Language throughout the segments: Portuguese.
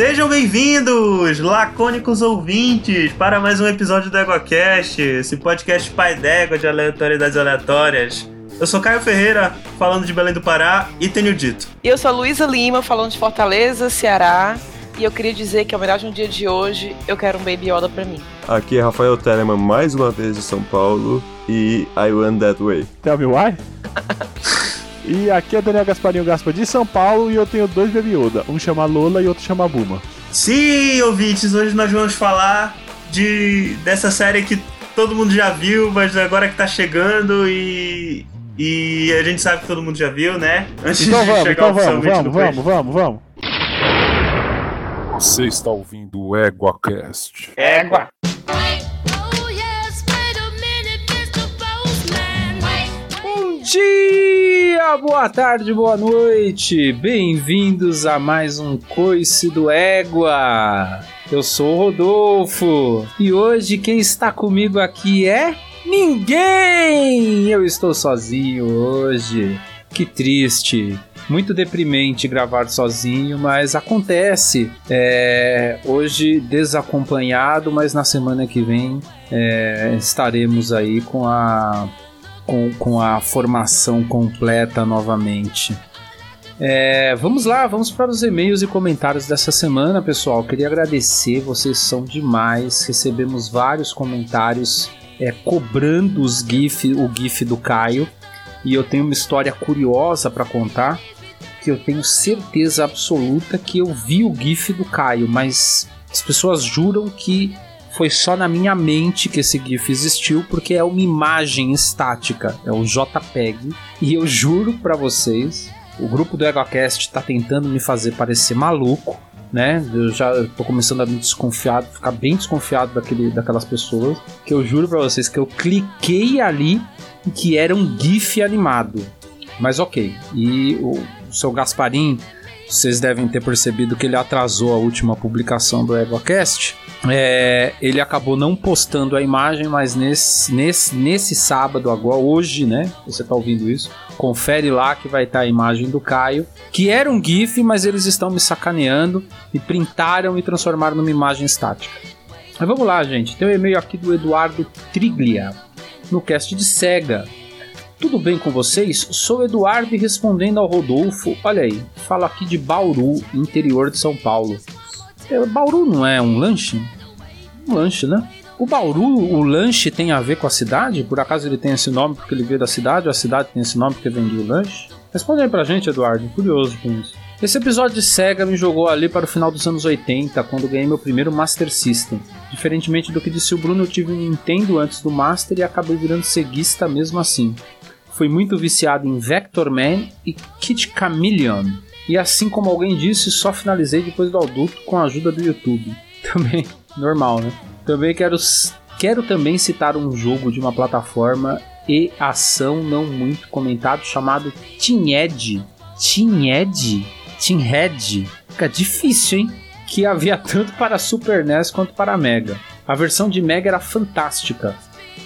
Sejam bem-vindos, lacônicos ouvintes, para mais um episódio do EgoCast, esse podcast pai d'égua de aleatoriedades aleatórias. Eu sou Caio Ferreira, falando de Belém do Pará, e tenho dito. E eu sou Luísa Lima, falando de Fortaleza, Ceará, e eu queria dizer que, em homenagem ao dia de hoje, eu quero um Baby Yoda pra mim. Aqui é Rafael Telemann, mais uma vez de São Paulo, e I Went That Way. Tell me why? e aqui é Daniel Gasparinho Gaspa de São Paulo, e eu tenho dois Baby Yoda, um chama Lola e outro chama Buma. Sim, ouvintes, hoje nós vamos falar de dessa série que todo mundo já viu, mas agora que tá chegando e e a gente sabe que todo mundo já viu, né? Antes então de vamos, chegar então vamos, vamos, vamos, vamos, vamos. Você está ouvindo o EguaCast. Égua! Bom dia, boa tarde, boa noite. Bem-vindos a mais um Coice do Égua. Eu sou o Rodolfo e hoje quem está comigo aqui é Ninguém! Eu estou sozinho hoje. Que triste. Muito deprimente gravar sozinho, mas acontece. É, hoje desacompanhado, mas na semana que vem é, estaremos aí com a, com, com a formação completa novamente. É, vamos lá, vamos para os e-mails e comentários dessa semana, pessoal. Queria agradecer, vocês são demais. Recebemos vários comentários é, cobrando os GIF, o GIF do Caio. E eu tenho uma história curiosa para contar. Que eu tenho certeza absoluta que eu vi o GIF do Caio, mas as pessoas juram que foi só na minha mente que esse GIF existiu, porque é uma imagem estática, é o JPEG. E eu juro para vocês, o grupo do EgoCast está tentando me fazer parecer maluco, né? Eu já tô começando a me desconfiar, ficar bem desconfiado daquele, daquelas pessoas. Que eu juro para vocês que eu cliquei ali que era um GIF animado. Mas ok. E o, o seu Gasparim, vocês devem ter percebido que ele atrasou a última publicação do EgoCast. É, ele acabou não postando a imagem, mas nesse, nesse, nesse sábado, agora, hoje, né? Você tá ouvindo isso? Confere lá que vai estar tá a imagem do Caio, que era um GIF, mas eles estão me sacaneando e printaram e transformaram numa imagem estática. Mas vamos lá, gente. Tem um e-mail aqui do Eduardo Triglia, no cast de Sega. Tudo bem com vocês? Sou Eduardo e respondendo ao Rodolfo. Olha aí, falo aqui de Bauru, interior de São Paulo. É, Bauru não é um lanche? Um lanche, né? O Bauru, o lanche tem a ver com a cidade? Por acaso ele tem esse nome porque ele veio da cidade ou a cidade tem esse nome porque vendia o lanche? Responde aí pra gente, Eduardo, curioso com isso. Esse episódio de Sega me jogou ali para o final dos anos 80, quando ganhei meu primeiro Master System. Diferentemente do que disse o Bruno, eu tive um Nintendo antes do Master e acabei virando ceguista mesmo assim. Fui muito viciado em Vector Man e Kid Chameleon. E assim como alguém disse, só finalizei depois do adulto com a ajuda do YouTube. Também, normal, né? Também quero, quero também citar um jogo de uma plataforma e ação não muito comentado chamado Team Edge. Team Edge? Team Head. Fica difícil, hein? Que havia tanto para Super NES quanto para Mega. A versão de Mega era fantástica.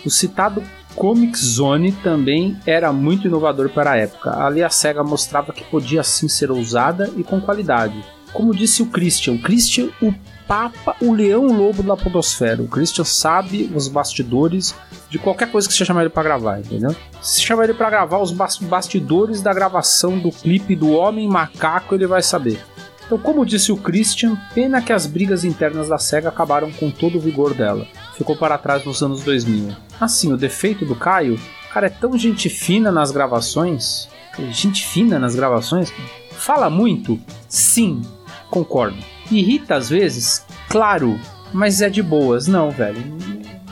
O citado Comic Zone também era muito inovador para a época. Ali a SEGA mostrava que podia sim ser ousada e com qualidade. Como disse o Christian, Christian, o Papa, o Leão Lobo da Podosfera. O Christian sabe os bastidores de qualquer coisa que você chamar ele para gravar, entendeu? Se chamar ele para gravar os bastidores da gravação do clipe do Homem Macaco, ele vai saber. Então, como disse o Christian, pena que as brigas internas da SEGA acabaram com todo o vigor dela. Ficou para trás nos anos 2000. Assim, o defeito do Caio, cara, é tão gente fina nas gravações. Gente fina nas gravações. Fala muito? Sim, concordo. Irrita às vezes? Claro, mas é de boas. Não, velho.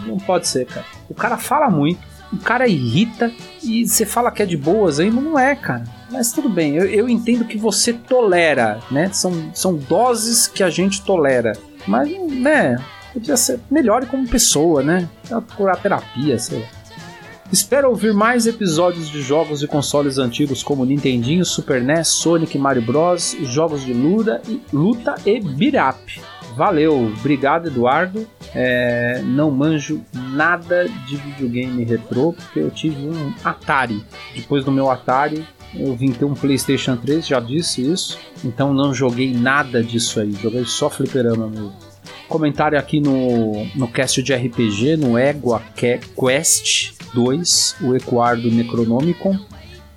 Não pode ser, cara. O cara fala muito, o cara irrita e você fala que é de boas ainda, não é, cara. Mas tudo bem, eu, eu entendo que você tolera, né? São, são doses que a gente tolera. Mas, né, podia ser melhor como pessoa, né? Procurar terapia, sei lá. Espero ouvir mais episódios de jogos de consoles antigos como Nintendinho, Super NES, Sonic, Mario Bros, jogos de luta e, luta e beat. Valeu, obrigado Eduardo. É, não manjo nada de videogame retrô porque eu tive um Atari. Depois do meu Atari, Eu vim ter um PlayStation 3, já disse isso. Então não joguei nada disso aí. Joguei só fliperama mesmo. Comentário aqui no, no cast de RPG, no Egua Quest 2, o Ecoar do Necronomicon,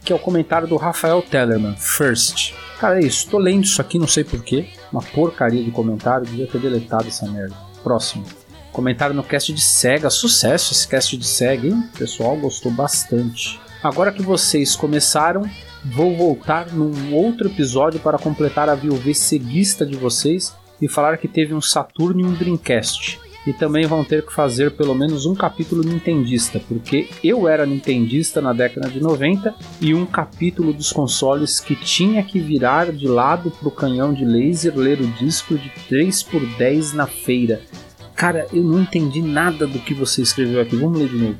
que é o comentário do Rafael Tellerman, First. Cara, é isso. Tô lendo isso aqui, não sei porquê. Uma porcaria de comentário, devia ter deletado essa merda. Próximo. Comentário no cast de SEGA. Sucesso esse cast de SEGA, hein? O pessoal gostou bastante. Agora que vocês começaram, vou voltar num outro episódio para completar a VUV seguista de vocês e falar que teve um Saturno e um Dreamcast. E também vão ter que fazer pelo menos um capítulo nintendista, porque eu era nintendista na década de 90 e um capítulo dos consoles que tinha que virar de lado pro canhão de laser ler o disco de 3 por 10 na feira. Cara, eu não entendi nada do que você escreveu aqui. Vamos ler de novo.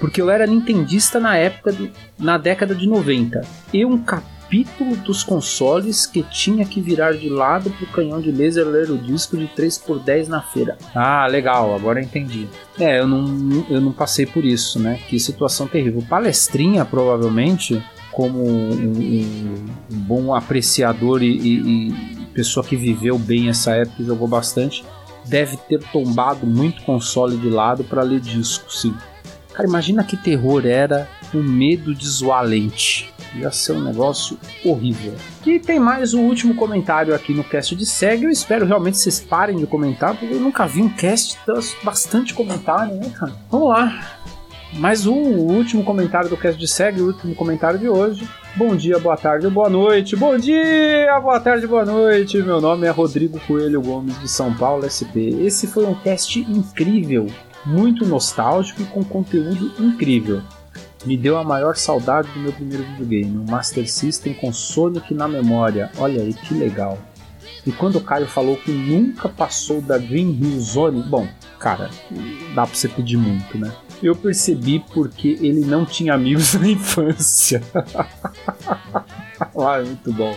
Porque eu era nintendista na época, na década de 90. E um capítulo dos consoles que tinha que virar de lado pro canhão de laser ler o disco de 3 por 10 na feira. Ah, legal, agora entendi. É, eu não, eu não passei por isso, né? Que situação terrível. Palestrinha, provavelmente, como um, um, um bom apreciador e, e, e pessoa que viveu bem essa época e jogou bastante, deve ter tombado muito console de lado para ler disco, sim. Cara, imagina que terror era o medo de zoar lente. Ia ser um negócio horrível. E tem mais um último comentário aqui no cast de SEG. Eu espero realmente vocês parem de comentar, porque eu nunca vi um cast bastante comentário, né, cara? Vamos lá. Mais um último comentário do cast de SEG, o último comentário de hoje. Bom dia, boa tarde, boa noite. Bom dia, boa tarde, boa noite. Meu nome é Rodrigo Coelho Gomes de São Paulo, SP. Esse foi um cast incrível, muito nostálgico e com conteúdo incrível. Me deu a maior saudade do meu primeiro videogame, um Master System com Sonic na memória. Olha aí que legal. E quando o Caio falou que nunca passou da Green Hill Zone, bom, cara, dá pra você pedir muito, né? Eu percebi porque ele não tinha amigos na infância. ah, muito bom.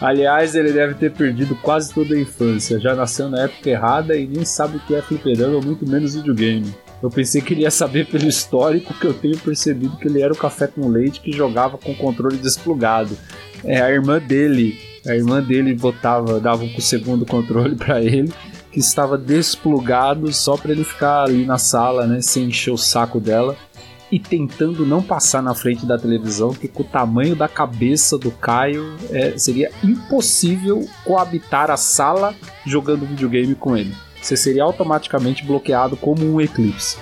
Aliás, ele deve ter perdido quase toda a infância. Já nasceu na época errada e nem sabe o que é fliperama, muito menos videogame. Eu pensei que ele ia saber pelo histórico que eu tenho percebido que ele era o café com leite que jogava com o controle desplugado. É a irmã dele. A irmã dele botava, dava um segundo controle para ele que estava desplugado só para ele ficar ali na sala, né, sem encher o saco dela e tentando não passar na frente da televisão, porque com o tamanho da cabeça do Caio é, seria impossível coabitar a sala jogando videogame com ele. Você seria automaticamente bloqueado como um eclipse.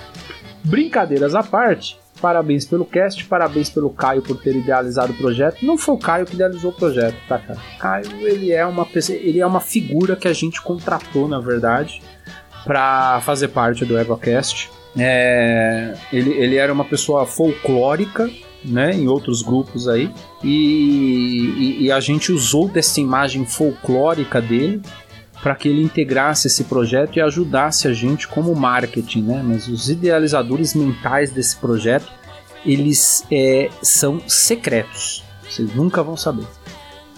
Brincadeiras à parte, Parabéns pelo cast, parabéns pelo Caio por ter idealizado o projeto. Não foi o Caio que idealizou o projeto, tá, cara? Caio, ele é uma ele é uma figura que a gente contratou, na verdade, para fazer parte do EgoCast. É, ele, ele era uma pessoa folclórica, né, em outros grupos aí, e, e, e a gente usou dessa imagem folclórica dele para que ele integrasse esse projeto e ajudasse a gente como marketing, né? Mas os idealizadores mentais desse projeto eles é, são secretos. Vocês nunca vão saber.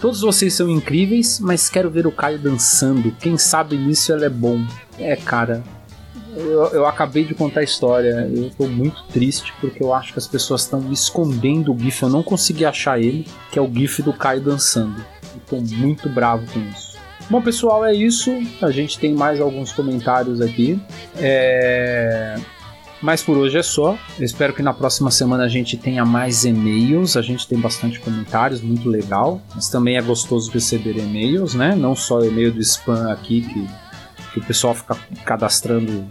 Todos vocês são incríveis, mas quero ver o Caio dançando. Quem sabe nisso ele é bom. É, cara. Eu, eu acabei de contar a história. Eu tô muito triste porque eu acho que as pessoas estão escondendo o GIF. Eu não consegui achar ele, que é o GIF do Caio dançando. Eu tô muito bravo com isso. Bom, pessoal, é isso. A gente tem mais alguns comentários aqui. É... Mas por hoje é só. Eu espero que na próxima semana a gente tenha mais e-mails. A gente tem bastante comentários, muito legal. Mas também é gostoso receber e-mails, né? Não só o e-mail do spam aqui, que, que o pessoal fica cadastrando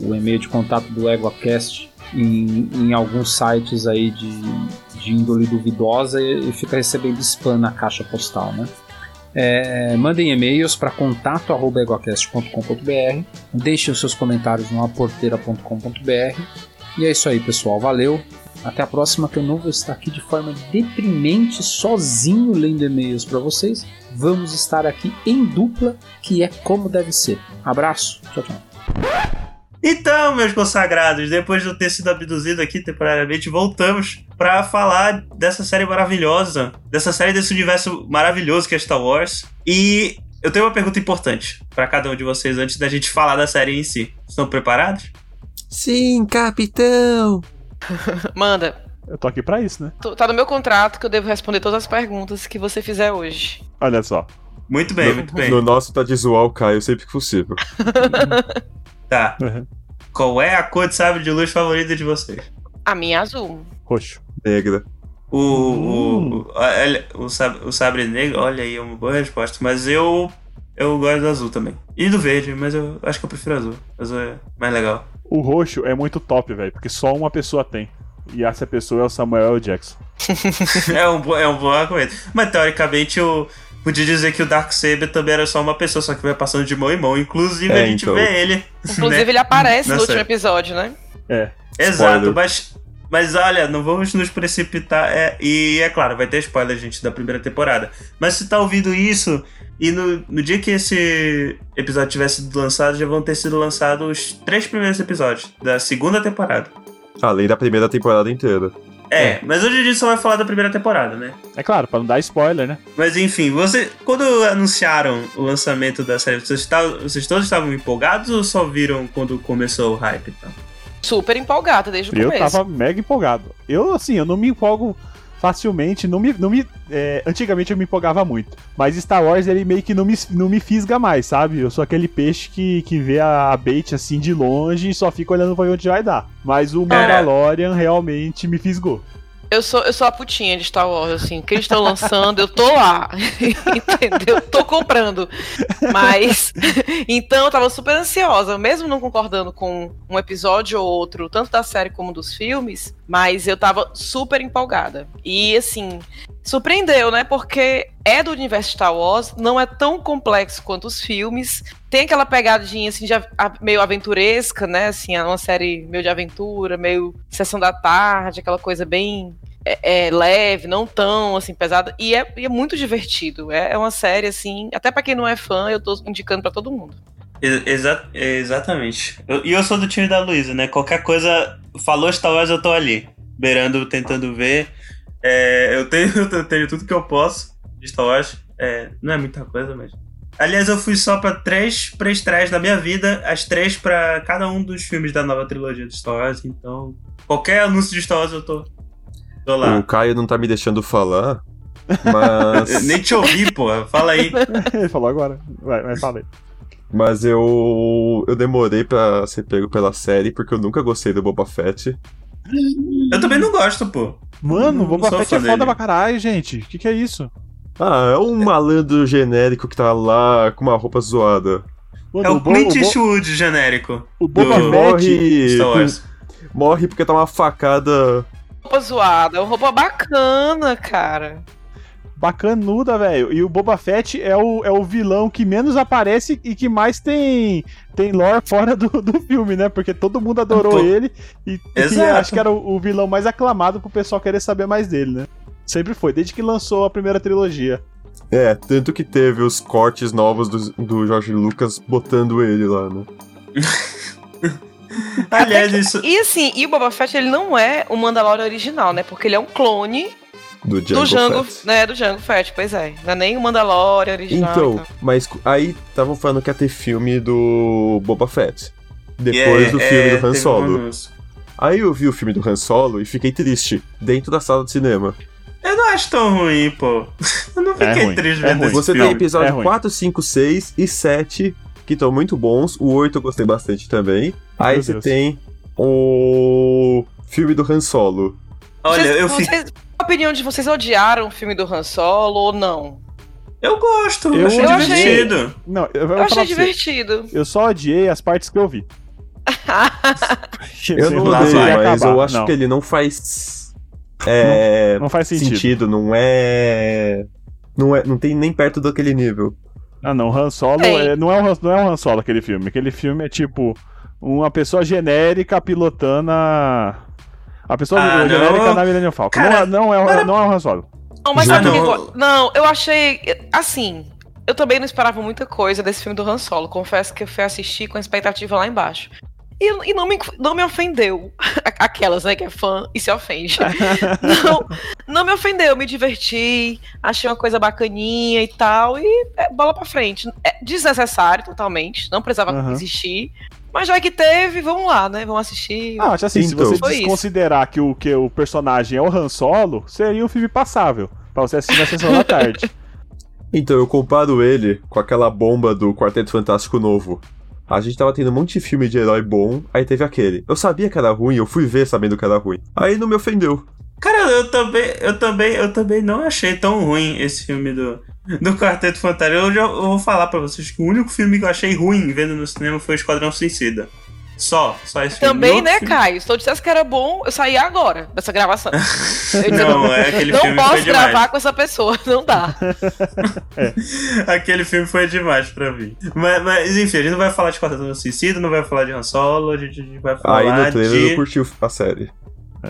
o e-mail de contato do EgoCast em, em alguns sites aí de, de índole duvidosa e, e fica recebendo spam na caixa postal, né? É, mandem e-mails para contato.egocast.com.br, deixem os seus comentários no aporteira.com.br. E é isso aí, pessoal. Valeu. Até a próxima, que eu não vou estar aqui de forma deprimente, sozinho lendo e-mails para vocês. Vamos estar aqui em dupla, que é como deve ser. Abraço. Tchau, tchau. Então, meus consagrados, depois de eu ter sido abduzido aqui temporariamente, voltamos para falar dessa série maravilhosa, dessa série desse universo maravilhoso que é Star Wars. E eu tenho uma pergunta importante para cada um de vocês antes da gente falar da série em si. Estão preparados? Sim, capitão! Manda. Eu tô aqui pra isso, né? Tô- Tá no meu contrato que eu devo responder todas as perguntas que você fizer hoje. Olha só. Muito bem, no, muito bem. no nosso tá de zoar o Caio sempre que possível. Tá. Uhum. Qual é a cor de sabre de luz favorita de vocês? A minha é azul. Roxo. Negra. O, Hum. o, o, olha, o, sabre, o sabre negro, olha aí, é uma boa resposta. Mas eu eu gosto do azul também. E do verde, mas eu acho que eu prefiro azul. Azul é mais legal. O roxo é muito top, velho, porque só uma pessoa tem. E essa pessoa é o Samuel L. Jackson. é, um, é um bom argumento. Mas teoricamente eu podia dizer que o Darksaber também era só uma pessoa, só que vai passando de mão em mão. Inclusive É, a gente então. vê ele. Inclusive, né? ele aparece Na no último série. episódio, né? É. Exato, Spoiler. mas, mas olha, não vamos nos precipitar. É, e é claro, vai ter spoiler, gente, da primeira temporada. Mas se tá ouvindo isso, e no, no dia que esse episódio tiver sido lançado, já vão ter sido lançados os três primeiros episódios da segunda temporada. Além da primeira temporada inteira. É, mas hoje a gente só vai falar da primeira temporada, né? É claro, pra não dar spoiler, né? Mas enfim, você. Quando anunciaram o lançamento da série, vocês, estavam- vocês todos estavam empolgados ou só viram quando começou o hype então? Super empolgada desde o Eu começo. tava mega empolgado. Eu, assim, eu não me empolgo facilmente, não me. Não me é, antigamente eu me empolgava muito. Mas Star Wars, ele meio que não me, não me fisga mais, sabe? Eu sou aquele peixe que, que vê a, a bait assim de longe e só fica olhando pra onde vai dar. Mas o Mandalorian realmente me fisgou. Eu sou, eu sou a putinha de Star Wars, assim. Que eles estão lançando, eu tô lá. Entendeu? Tô comprando. Mas. Então eu tava super ansiosa, mesmo não concordando com um episódio ou outro, tanto da série como dos filmes. Mas eu tava super empolgada. E assim. Surpreendeu, né? Porque é do universo Star Wars, não é tão complexo quanto os filmes. Tem aquela pegadinha assim de meio aventuresca, né? Assim, é uma série meio de aventura, meio sessão da tarde, aquela coisa bem é, é, leve, não tão assim pesada e é, e é muito divertido. É, é uma série assim, até pra quem não é fã, eu tô indicando pra todo mundo. Ex- exa- exatamente. Eu- E eu, sou do time da Luísa, né? Qualquer coisa, falou Star Wars, eu tô ali. Beirando, tentando ver. É, eu, tenho, eu tenho tudo que eu posso de Star Wars. É, não é muita coisa, mas. Aliás, eu fui só pra três pré-estreias da minha vida, as três pra cada um dos filmes da nova trilogia de Star Wars. Então, qualquer anúncio de Star Wars eu tô, tô lá. O Caio não tá me deixando falar, mas. Nem te ouvi, porra. Fala aí. Ele falou agora. Vai, vai, fala aí. Mas eu. Eu demorei pra ser pego pela série porque eu nunca gostei do Boba Fett. Eu também não gosto, pô. Mano, o Boba Fett fã é foda dele. pra caralho, gente. Que que é isso? Ah, é um malandro genérico que tá lá com uma roupa zoada. Mano, É o Bo- Clint Eastwood genérico. o Boba do- Fett. Morre. Morre porque tá uma facada. Roupa zoada, uma roupa bacana, cara. Bacanuda, velho. E o Boba Fett é o, é o vilão que menos aparece e que mais tem, tem lore fora do, do filme, né? Porque todo mundo adorou Pô. ele e, e acho que era o, o vilão mais aclamado pro pessoal querer saber mais dele, né? Sempre foi, desde que lançou a primeira trilogia. É, tanto que teve os cortes novos do, do George Lucas botando ele lá, né? Aliás, isso. E assim, e o Boba Fett ele não é o Mandalorian original, né? Porque ele é um clone Do Django, do Jango, Fett. né, do Jango Fett, pois é. Não é nem o Mandalorian original. Então, e tal. mas aí estavam falando que ia ter filme do Boba Fett. Depois É, do é, filme do Han um Solo. Aí eu vi o filme do Han Solo e fiquei triste, dentro da sala de cinema. Eu não acho tão ruim, pô. Eu não É fiquei ruim, triste é vendo ruim. esse Você filme. tem episódio é ruim. 4, 5, 6 e 7, que estão muito bons. O 8 eu gostei bastante também. Aí Meu você Deus. tem o filme do Han Solo. Olha, vocês, eu, fico... vocês, a opinião de vocês odiaram o filme do Han Solo ou não? eu gosto, Eu achei Eu achei- divertido. Não, eu, Eu achei pra você, divertido. Eu só odiei as partes que eu vi. Eu não odeio, mas acabar. eu acho Não, que ele não faz. É. Não faz sentido. sentido. não é. Não é. Não tem nem perto daquele nível. Ah, não, Han Solo é- não, é um, Han- não é um Han Solo aquele filme. Aquele filme é tipo uma pessoa genérica pilotando a. A pessoa Ah, não. genérica na Millennium Falcon. Cara, não, é, não, é, não é um Han Solo. Não, mas Já sabe o que não. eu- Não, eu achei. Assim, eu também não esperava muita coisa desse filme do Han Solo. Confesso que eu fui assistir com a expectativa lá embaixo. E, e não, me, não me ofendeu. Aquelas, né, que é fã e se ofende. não, não me ofendeu, me diverti, achei uma coisa bacaninha e tal, e é, bola pra frente. É desnecessário totalmente, não precisava Aham. existir. Mas já que teve, vamos lá, né? Vamos assistir. Ah, acho assim, se Então. você Foi isso. desconsiderar que o, que o personagem é o Han Solo, seria um filme passável. Pra você assistir na sessão da tarde. Então, eu comparo ele com aquela bomba do Quarteto Fantástico novo. A gente tava tendo um monte de filme de herói bom, aí teve aquele. Eu sabia que era ruim, eu fui ver sabendo que era ruim. Aí não me ofendeu. Cara, eu também, eu também, eu também não achei tão ruim esse filme do, do Quarteto Fantástico. Eu, já, eu vou falar pra vocês que o único filme que eu achei ruim vendo no cinema foi Esquadrão Suicida. Só, só esse filme. Também, né, filme- Caio? Se eu dissesse que era bom, eu saía agora dessa gravação. Eu disse, Não, é aquele não filme posso foi demais. gravar com essa pessoa, não dá. Aquele filme foi demais pra mim. Mas, mas, enfim, a gente não vai falar de Quarteto Suicida, não vai falar de Han Solo, a gente, a gente vai falar Aí no trailer de... eu curti a série.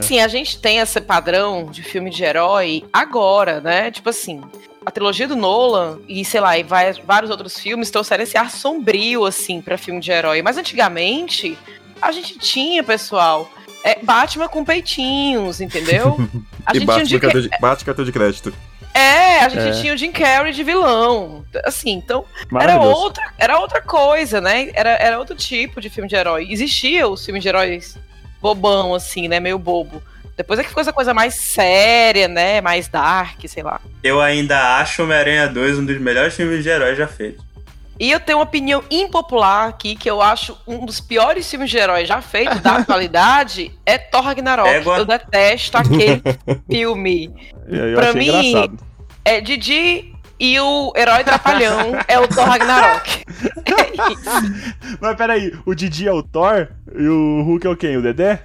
Sim, a gente tem esse padrão de filme de herói agora, né? Tipo assim, a trilogia do Nolan e, sei lá, e vai- vários outros filmes trouxeram esse ar sombrio, assim, pra filme de herói. Mas antigamente, a gente tinha, pessoal, é, Batman com peitinhos, entendeu? A e gente tinha bate, Jim no cartão de, bate cartão de crédito. É, a gente É. tinha o Jim Carrey de vilão. Assim, então era outra, era outra coisa, né? Era, era outro tipo de filme de herói. Existia os filmes de heróis bobão, assim, né? Meio bobo. Depois é que ficou essa coisa mais séria, né? Mais dark, sei lá. Eu ainda acho Homem-Aranha 2 um dos melhores filmes de herói já feitos. E eu tenho uma opinião impopular aqui, que eu acho um dos piores filmes de herói já feitos da atualidade, é Thor Ragnarok. Égua. Eu detesto aquele filme. Eu, eu pra achei mim- engraçado. É Didi e o herói trapalhão é o Thor Ragnarok. É isso. Mas peraí, o Didi é o Thor e o Hulk é o quem? O Dedé?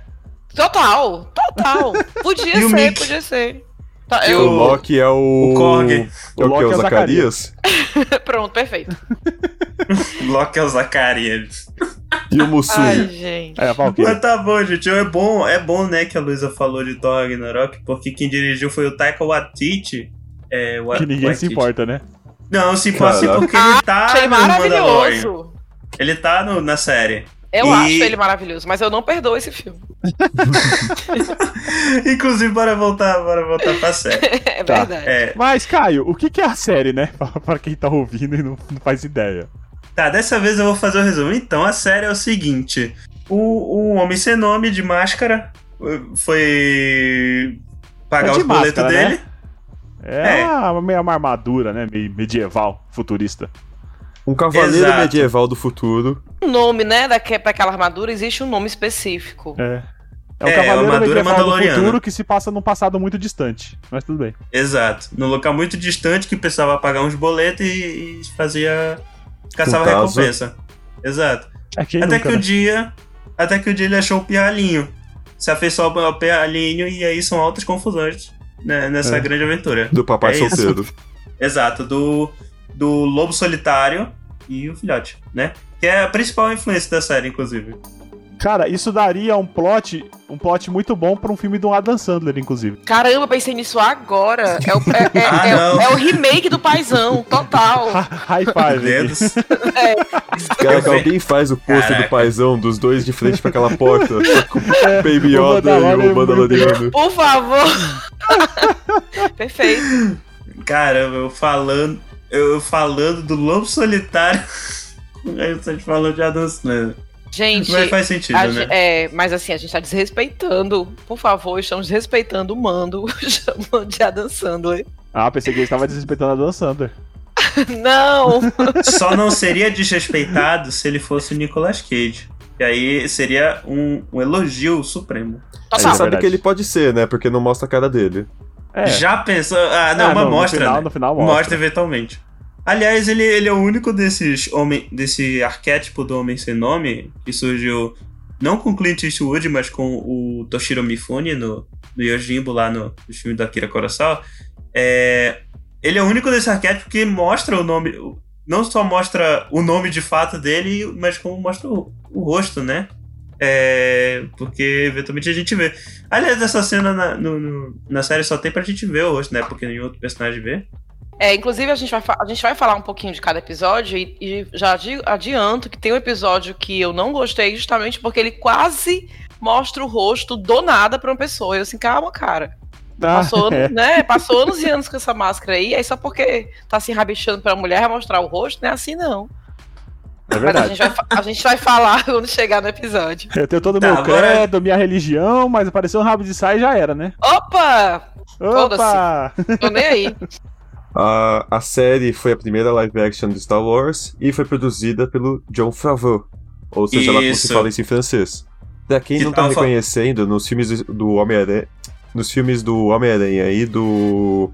Total, total. Podia o ser, Mickey? podia ser. Tá, E eu- O Loki é o. o Korg. É o, que? Loki O é o Zacarias? Pronto, perfeito. Loki é o Zacarias. E o Musui? Ai, gente. É. Mas tá bom, gente. É bom, é bom, né, que a Luísa falou de Thor Ragnarok, porque quem dirigiu foi o Taika Waititi. É, Wa- Que ninguém se importa, né? Não, se importa porque ele tá Achei no Mandalorian. maravilhoso. Ele tá no- na série. Eu E- acho ele maravilhoso, mas eu não perdoo esse filme. Inclusive, bora voltar, bora voltar pra série. É Tá. verdade. É, Mas, Caio, o que, que é a série, né? Pra, quem tá ouvindo e não, não faz ideia. Tá, dessa vez eu vou fazer o resumo. Então, a série é o seguinte: o, o homem sem nome de máscara eh, foi pagar É de os boletos né? dele. É, É. Uma, meio uma armadura, né? Meio medieval, futurista. Um cavaleiro Exato. medieval do futuro. O nome, né, daque- pra aquela armadura existe um nome específico. É. É um É, cavaleiro armadura medieval do futuro que se passa num passado muito distante. Mas tudo bem. Exato. Num local muito distante que precisava pagar uns boletos e, e fazia. caçava recompensa. Exato. É quem até nunca, que né? o dia. Até que o dia ele achou o pirralhinho. Se afeiçoou ao pirralhinho e aí são altas confusões né, nessa É. grande aventura. Do papai É isso. solteiro. Exato, do, do lobo solitário e o filhote, né? Que é a principal influência da série, inclusive. Cara, isso daria um plot, um plot muito bom pra um filme do Adam Sandler, inclusive. Caramba, pensei nisso agora. É o, é, é- Ah, é é o remake do Paizão, total. High five. Dedos. Cara, que alguém faz o pôster Caraca. do paizão dos dois de frente pra aquela porta. com o Baby o Yoda e o Mandaloriano. Por favor. Perfeito. Caramba, eu falando. Eu falando do lobo solitário. Aí você falou de Adam Sandler. Gente, Mas faz sentido, a né? é, mas assim, a gente tá desrespeitando. Por favor, estamos desrespeitando o mando, chamando de Adam Sandler. Ah, pensei que ele estava desrespeitando a Dan Sandler. Não! Só não seria desrespeitado se ele fosse o Nicolas Cage. E aí seria um, um elogio supremo. Você sabe verdade. que ele pode ser, né? Porque não mostra a cara dele. É. Já pensou? Ah, não, Ah, mas no mostra. final- né? no final mostra. mostra. eventualmente. Aliás, ele, ele é o único desses homem, desse arquétipo do homem sem nome que surgiu não com Clint Eastwood, mas com o Toshiro Mifune no, no Yojimbo lá no, no filme da Akira Kurosawa. É, ele é o único desse arquétipo que mostra o nome, não só mostra o nome de fato dele, mas como mostra o, o rosto, né? É, porque eventualmente a gente vê. Aliás, essa cena na, no- no- na série só tem pra gente ver o rosto, né? Porque nenhum outro personagem vê. É, inclusive, a gente, vai a gente vai falar um pouquinho de cada episódio e, e já adi- adianto que tem um episódio que eu não gostei justamente porque ele quase mostra o rosto do nada pra uma pessoa. Eu assim, calma, cara. Ah, Passou, é. né, passou anos e anos com essa máscara aí, aí só porque tá se rabichando pra mulher vai mostrar o rosto, não é assim não. É Mas a verdade. gente, vai, a gente vai falar quando chegar no episódio. Eu tenho todo o Tá, meu agora- credo, minha religião, mas apareceu um rabo de saia e já era, né? Opa! Opa! Tô nem aí. A, a série foi a primeira live action de Star Wars e foi produzida pelo John Favreau. Ou seja lá como se fala isso em francês. Pra quem Que não tá reconhecendo, nos filmes do Homem-Aranha. Nos filmes do Homem-Aranha e do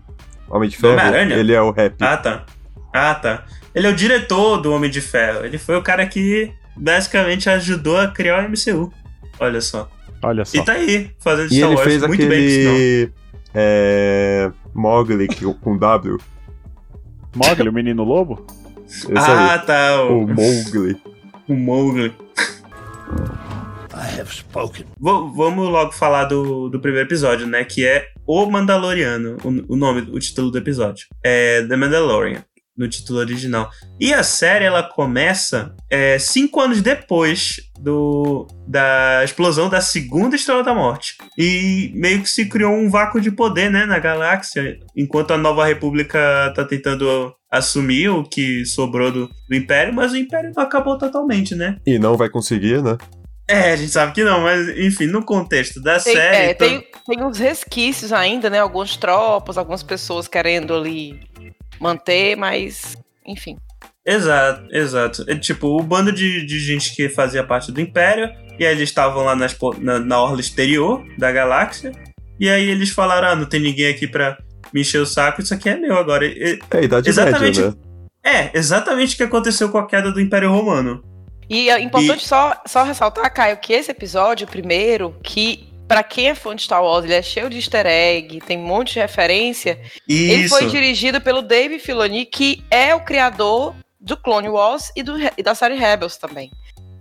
Homem de Ferro, ele é o rap. Ah, tá. Ah, tá. Ele é o diretor do Homem de Ferro. Ele foi o cara que basicamente ajudou a criar o MCU. Olha só. Olha só. E tá aí, fazendo e Star ele Wars fez muito bem, aquele. É. Mowgli que- com W. Mogli, o menino lobo? Esse Ah, aí. tá. O O, Mowgli. o Mowgli. V- vamos logo falar do, do primeiro episódio, né? Que é O Mandaloriano, o, o nome, o título do episódio. É The Mandalorian, no título original. E a série, ela começa é, cinco anos depois do, da explosão da segunda Estrela da Morte. E meio que se criou um vácuo de poder, né? Na galáxia, enquanto a Nova República tá tentando assumir o que sobrou do, do Império, mas o Império não acabou totalmente, né? E não vai conseguir, né? É, a gente sabe que não, mas enfim, no contexto da Tem, série. é, então- tem, tem uns resquícios ainda, né? Algumas tropas, algumas pessoas querendo ali manter, mas enfim. Exato, exato. É, tipo, o bando de, de gente que fazia parte do Império, e aí eles estavam lá nas na, na orla exterior da galáxia, e aí eles falaram: ah, não tem ninguém aqui pra me encher o saco, isso aqui é meu agora. E- É a Idade Exatamente. Média, né? É, exatamente o que aconteceu com a queda do Império Romano. E é importante só, só ressaltar, Caio, que esse episódio, primeiro, que pra quem é fã de Star Wars, ele é cheio de easter egg, tem um monte de referência. Ele Isso. foi dirigido pelo Dave Filoni, que é o criador do Clone Wars e, do, e da série Rebels também.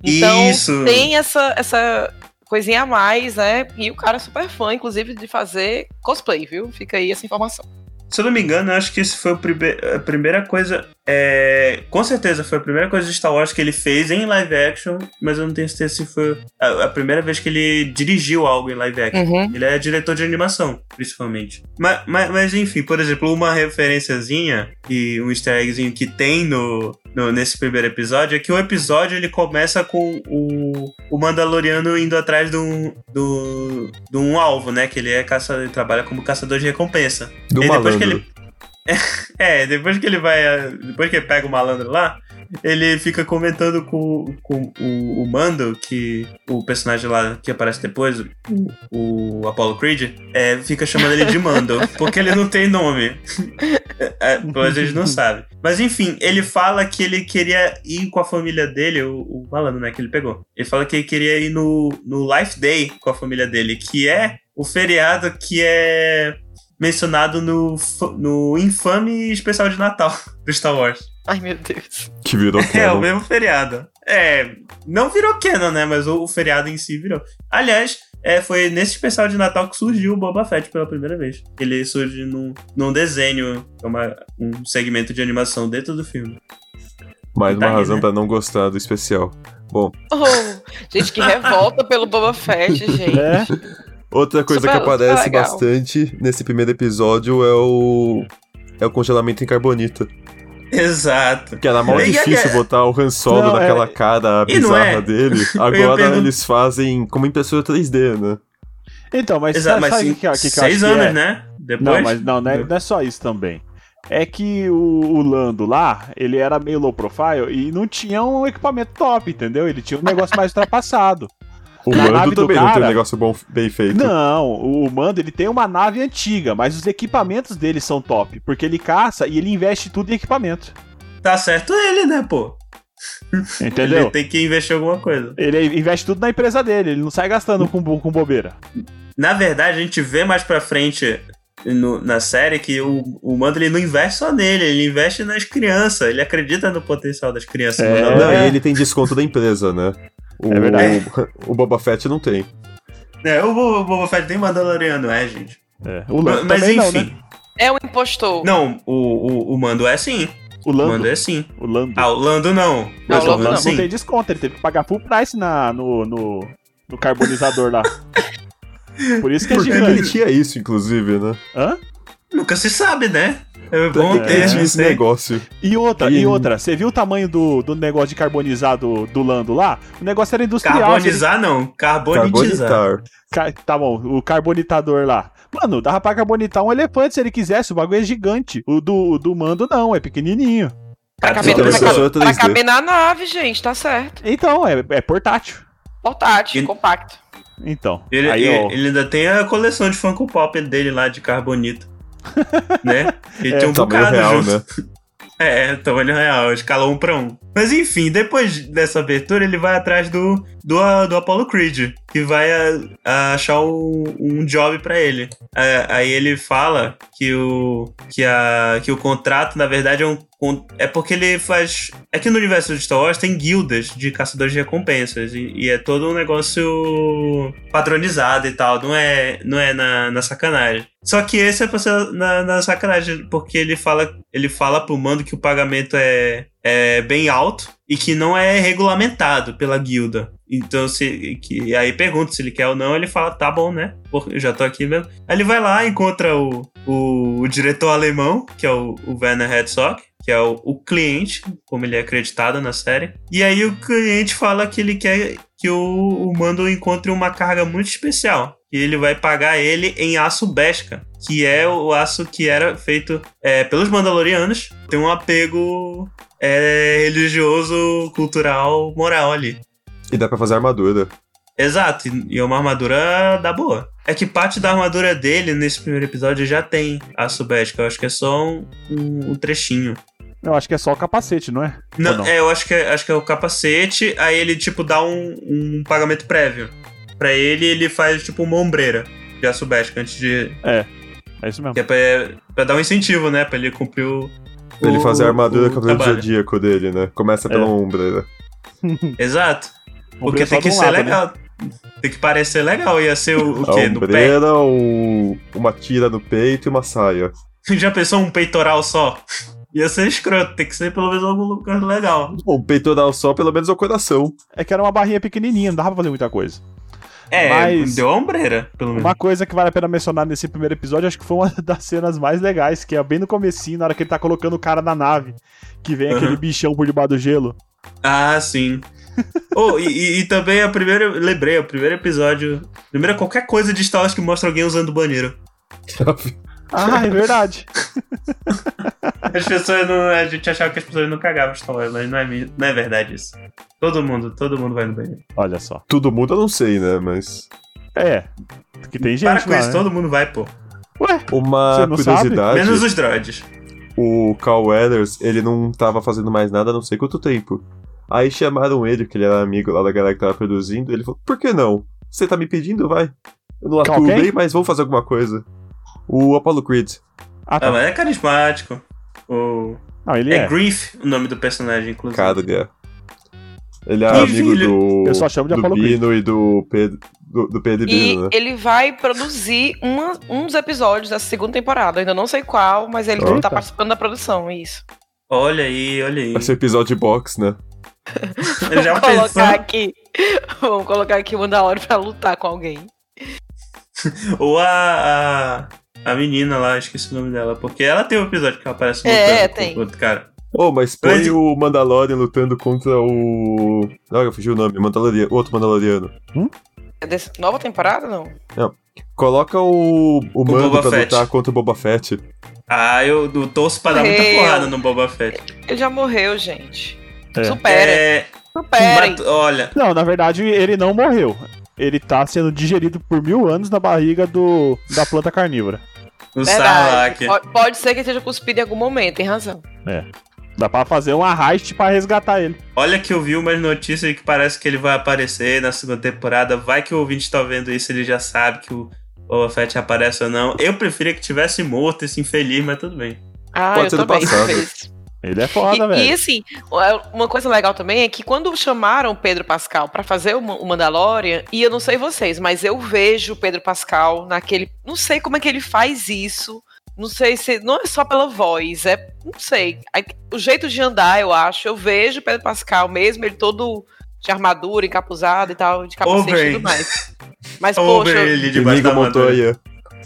Então Isso. tem essa, essa coisinha a mais, né? E o cara é super fã, inclusive, de fazer cosplay, viu? Fica aí essa informação. Se eu não me engano, eu acho que esse foi prime- a primeira coisa. é, com certeza foi a primeira coisa de Star Wars que ele fez em live action, mas eu não tenho certeza se foi a, a primeira vez que ele dirigiu algo em live action. Uhum. Ele é diretor de animação, principalmente. Mas, mas, mas, enfim, por exemplo, uma referenciazinha e um easter eggzinho que tem no, no- nesse primeiro episódio é que o episódio ele começa com o, o Mandaloriano indo atrás de um, do, de um alvo, né? Que ele é caça, ele trabalha como caçador de recompensa. Do E depois que malandro. ele- É, depois que ele vai. Depois que ele pega o malandro lá, ele fica comentando com, com o, o Mando, que o personagem lá que aparece depois, o, o Apollo Creed, é, fica chamando ele de Mando, porque ele não tem nome. É, pelo menos eles não sabem. Mas enfim, ele fala que ele queria ir com a família dele, o, o malandro, né, que ele pegou. Ele fala que ele queria ir no, no Life Day com a família dele, que é o feriado que é mencionado no, no infame especial de Natal do Star Wars. Ai, meu Deus. Que virou É, o canon. mesmo feriado. É, não virou canon, né? Mas o, o feriado em si virou. Aliás, é, foi nesse especial de Natal que surgiu o Boba Fett pela primeira vez. Ele surge num, num desenho, é uma, um segmento de animação dentro do filme. Mais uma Tá aí, razão né? pra não gostar do especial. Bom, Oh, gente, que revolta pelo Boba Fett, gente. É, outra coisa Super- que aparece bastante nesse primeiro episódio é o. É o congelamento em carbonita. Exato. Que era mal E- difícil e- botar o Han Solo Não, é- naquela cara E não bizarra é? dele. Agora eles fazem como impressora 3D, né? então, mas Exato, sabe, mas sabe que, que, que, seis anos, é? né? Depois. Não, mas não, não é, não é só isso também. É que o, o Lando lá, ele era meio low profile e não tinha um equipamento top, entendeu? Ele tinha um negócio mais ultrapassado. O Na Mando nave do também não tem um cara- negócio bom, bem feito. Não, o Mando ele tem uma nave antiga, mas os equipamentos dele são top, porque ele caça e ele investe tudo em equipamento. Tá certo ele, né, pô? Ele Entendeu? tem que investir em alguma coisa. Ele investe tudo na empresa dele, ele não sai gastando com, com bobeira. Na verdade, a gente vê mais pra frente no- na série que o, o Mando ele não investe só nele, ele investe nas crianças. Ele acredita no potencial das crianças. É. Não, e ele tem desconto da empresa, né? O, É verdade. O, Boba Fett não tem. É, o Bo- o Boba Fett tem Mandaloriano, é, gente. É, o Lando Mas também enfim. não, né? É um impostor. Não, o, o, o Mando é sim. O O Lando, Mando é sim. o Lando. Ah, o Lando não. Não, Mas o o Lando não. sim. não tem desconto, ele teve que pagar full price na, no, no, no carbonizador lá. Por isso que é Por que ele gigante. tinha isso, inclusive, né? Hã? Nunca se sabe, né? É bom que ter, não esse negócio. E outra, E- e outra, você viu o tamanho do, do negócio de carbonizar do, do Lando lá? O negócio era industrial. Carbonizar não, carbonitizar. Carbonitar. Ca- Tá bom, o carbonitador lá. Mano, dava pra carbonitar um elefante se ele quisesse, o bagulho é gigante. O do, o do mando não, é pequenininho. Pra caber, então pra essa caber- é pra 3D. caber na nave, gente, tá certo. Então, é, é portátil. Portátil, E- compacto. Então, Ele, aí, ó, ele ainda tem a coleção de Funko Pop dele lá de carbonito. Né? Ele É, tem um Tamanho bocado real, junto. né? É, tamanho real, escala um pra um. Mas enfim, depois dessa abertura, ele vai atrás do, do, do Apollo Creed, que vai a- a achar um, um job pra ele. É, aí ele fala que o, que, a, que o contrato, na verdade, é um. É porque ele faz. É que no universo de Star Wars tem guildas de caçadores de recompensas. E, e é todo um negócio padronizado e tal. Não é, não é na, na sacanagem. Só que esse é na, na sacanagem, porque ele fala, ele fala pro mando que o pagamento é, é bem alto e que não é regulamentado pela guilda. Então, se que, aí pergunta se ele quer ou não, ele fala, tá bom, né? Eu já tô aqui mesmo. Aí ele vai lá, encontra o, o, o diretor alemão, que é o, o Werner Herzog, que é o, o cliente, como ele é acreditado na série. E aí o cliente fala que ele quer que o, o mando encontre uma carga muito especial. E ele vai pagar ele em aço Beskar, que é o aço que era feito é, pelos Mandalorianos. Tem um apego é, religioso, cultural, moral ali. E dá pra fazer armadura. Exato, e é uma armadura da boa. É que parte da armadura dele nesse primeiro episódio já tem aço Beskar. Eu acho que é só um, um- um trechinho. Eu acho que é só o capacete, não é? Não, não? É, eu acho que é, acho que é o capacete, aí ele, tipo, dá um, um pagamento prévio. Pra ele, ele faz, tipo, uma ombreira de aço Beskar antes de... É isso mesmo. Que é pra, pra dar um incentivo, né? Pra ele cumprir o... Pra ele o- fazer a armadura o do trabalho. Zodíaco dele, né? Começa pela É. ombreira. Exato. Porque Ombreira tem que ser lado, né? legal. Tem que parecer legal. Ia ser o, o A quê? No pé? ombreira, um- uma tira no peito e uma saia. Já pensou um peitoral só? Ia ser escroto. Tem que ser pelo menos algum lugar legal. Bom, peitoral só, pelo menos é o coração. É que era uma barrinha pequenininha, não dava pra fazer muita coisa. É, Mas- deu a ombreira, pelo menos. Uma coisa que vale a pena mencionar nesse primeiro episódio, acho que foi uma das cenas mais legais, que é bem no comecinho, na hora que ele tá colocando o cara na nave, que vem Aham. aquele bichão por debaixo do gelo. Ah, sim. oh, e, e- e também a primeira. Lembrei, o primeiro episódio. Primeiro qualquer coisa de Star Wars que mostra alguém usando banheiro. Ah, é verdade. As pessoas não. A gente achava que as pessoas não cagavam Star Wars, mas não é, não é verdade isso. Todo mundo, todo mundo vai no banheiro. Olha só. Todo mundo eu não sei, né? Mas. É, que tem gente Para com lá, isso, né? todo mundo vai, pô. Ué, Uma curiosidade. Menos os droids. o Carl Weathers, ele não tava fazendo mais nada há não sei quanto tempo. Aí chamaram ele, que ele era amigo lá da galera que tava produzindo, e ele falou, por que não? Você tá me pedindo? Vai. Eu não bem, mas vou fazer alguma coisa. O Apollo Creed. ah, Ah, tá. mas é carismático. O... Não, ele É, é. Grief o nome do personagem, inclusive. Cara, ele é. Ele é amigo filho. do, Eu só chamo de do Apollo Creed. Bino e do Pedro, do, do Pedro e Bino, né? ele vai produzir uma- uns episódios da segunda temporada. Eu ainda não sei qual, mas ele Eita. tá participando da produção, isso. Olha aí, olha aí. Vai ser episódio de box, né? Já Vamos pensou? colocar aqui. Vamos colocar aqui o Mandalorian pra lutar com alguém. Ou a, a. a menina lá, esqueci o nome dela. Porque ela tem um episódio que ela aparece lutando É, com tem. o outro cara. Oh, mas põe Mas- o Mandalorian lutando contra o. Não, eu fugi o nome, Mandalorian, outro Mandaloriano. É dessa nova temporada, não? Coloca o, o Mando Boba pra Fett. lutar contra o Boba Fett. Ah, eu, eu torço pra dar muita porrada no Boba Fett. Ele já morreu, gente. É. Superem, É. superem. Olha, Não, na verdade, ele não morreu. Ele tá sendo digerido por mil anos na barriga do, da planta carnívora. O Verdade. Sarlacc. Pode, pode ser que ele esteja cuspido em algum momento, tem razão. Dá pra fazer um arraste pra resgatar ele. Olha que eu vi umas notícias que parece que ele vai aparecer na segunda temporada. Vai que o ouvinte tá vendo isso, ele já sabe que o Boba Fett aparece ou não. Eu preferia que tivesse morto esse infeliz, mas tudo bem. Ah, Pode eu ser do passado. Ele é foda, e, velho. e assim, uma coisa legal também é que quando chamaram o Pedro Pascal pra fazer o Ma- o Mandalorian, e eu não sei vocês, mas eu vejo o Pedro Pascal naquele. Não sei como é que ele faz isso. Não sei se. Não é só pela voz, é. Não sei. O jeito de andar, eu acho. Eu vejo o Pedro Pascal mesmo, ele todo de armadura, encapuzado e tal, de capacete e tudo mais. Mas, Over poxa, ele debaixo da armadura.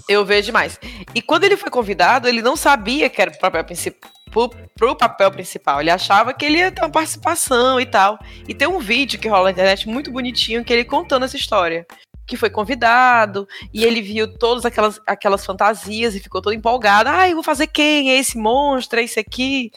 Eu vejo demais. E quando ele foi convidado, ele não sabia que era pro papel principal. Pro, pro papel principal. Ele achava que ele ia ter uma participação e tal. E tem um vídeo que rola na internet muito bonitinho que ele contando essa história. Que foi convidado, e ele viu todas aquelas, aquelas fantasias e ficou todo empolgado. Ah, eu vou fazer quem? É esse monstro? É esse aqui?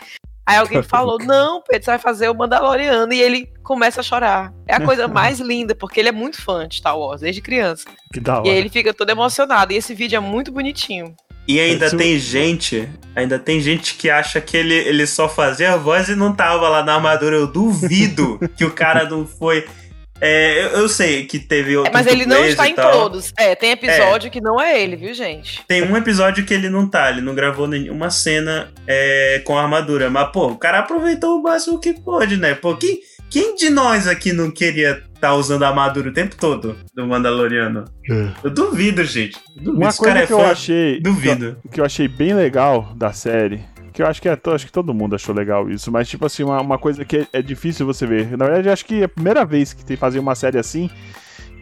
Aí alguém falou: Não, Pedro, você vai fazer o Mandaloriano. E ele começa a chorar. É a coisa mais linda, porque ele é muito fã de Star Wars, desde criança. Que da hora. E aí ele fica todo emocionado. E esse vídeo é muito bonitinho. E ainda Isso- tem gente, ainda tem gente que acha que ele, ele só fazia a voz e não tava lá na armadura. Eu duvido que o cara não foi. É, eu, eu sei que teve É, outros mas ele não está em tal. todos. É, tem episódio que não é ele, viu, gente? Tem um episódio que ele não tá, ele não gravou nenhuma cena é, com armadura. Mas, pô, o cara aproveitou o máximo que pôde, né? Pô, quem, quem de nós aqui não queria estar usando a armadura o tempo todo do Mandaloriano? Eu duvido, gente. Duvido. Uma coisa cara é que eu achei. Duvido. Que eu, que eu achei bem legal da série. Que eu acho que, é, acho que todo mundo achou legal isso. Mas, tipo assim, uma, uma coisa que é, é difícil você ver. Na verdade, acho que é a primeira vez que tem fazer uma série assim.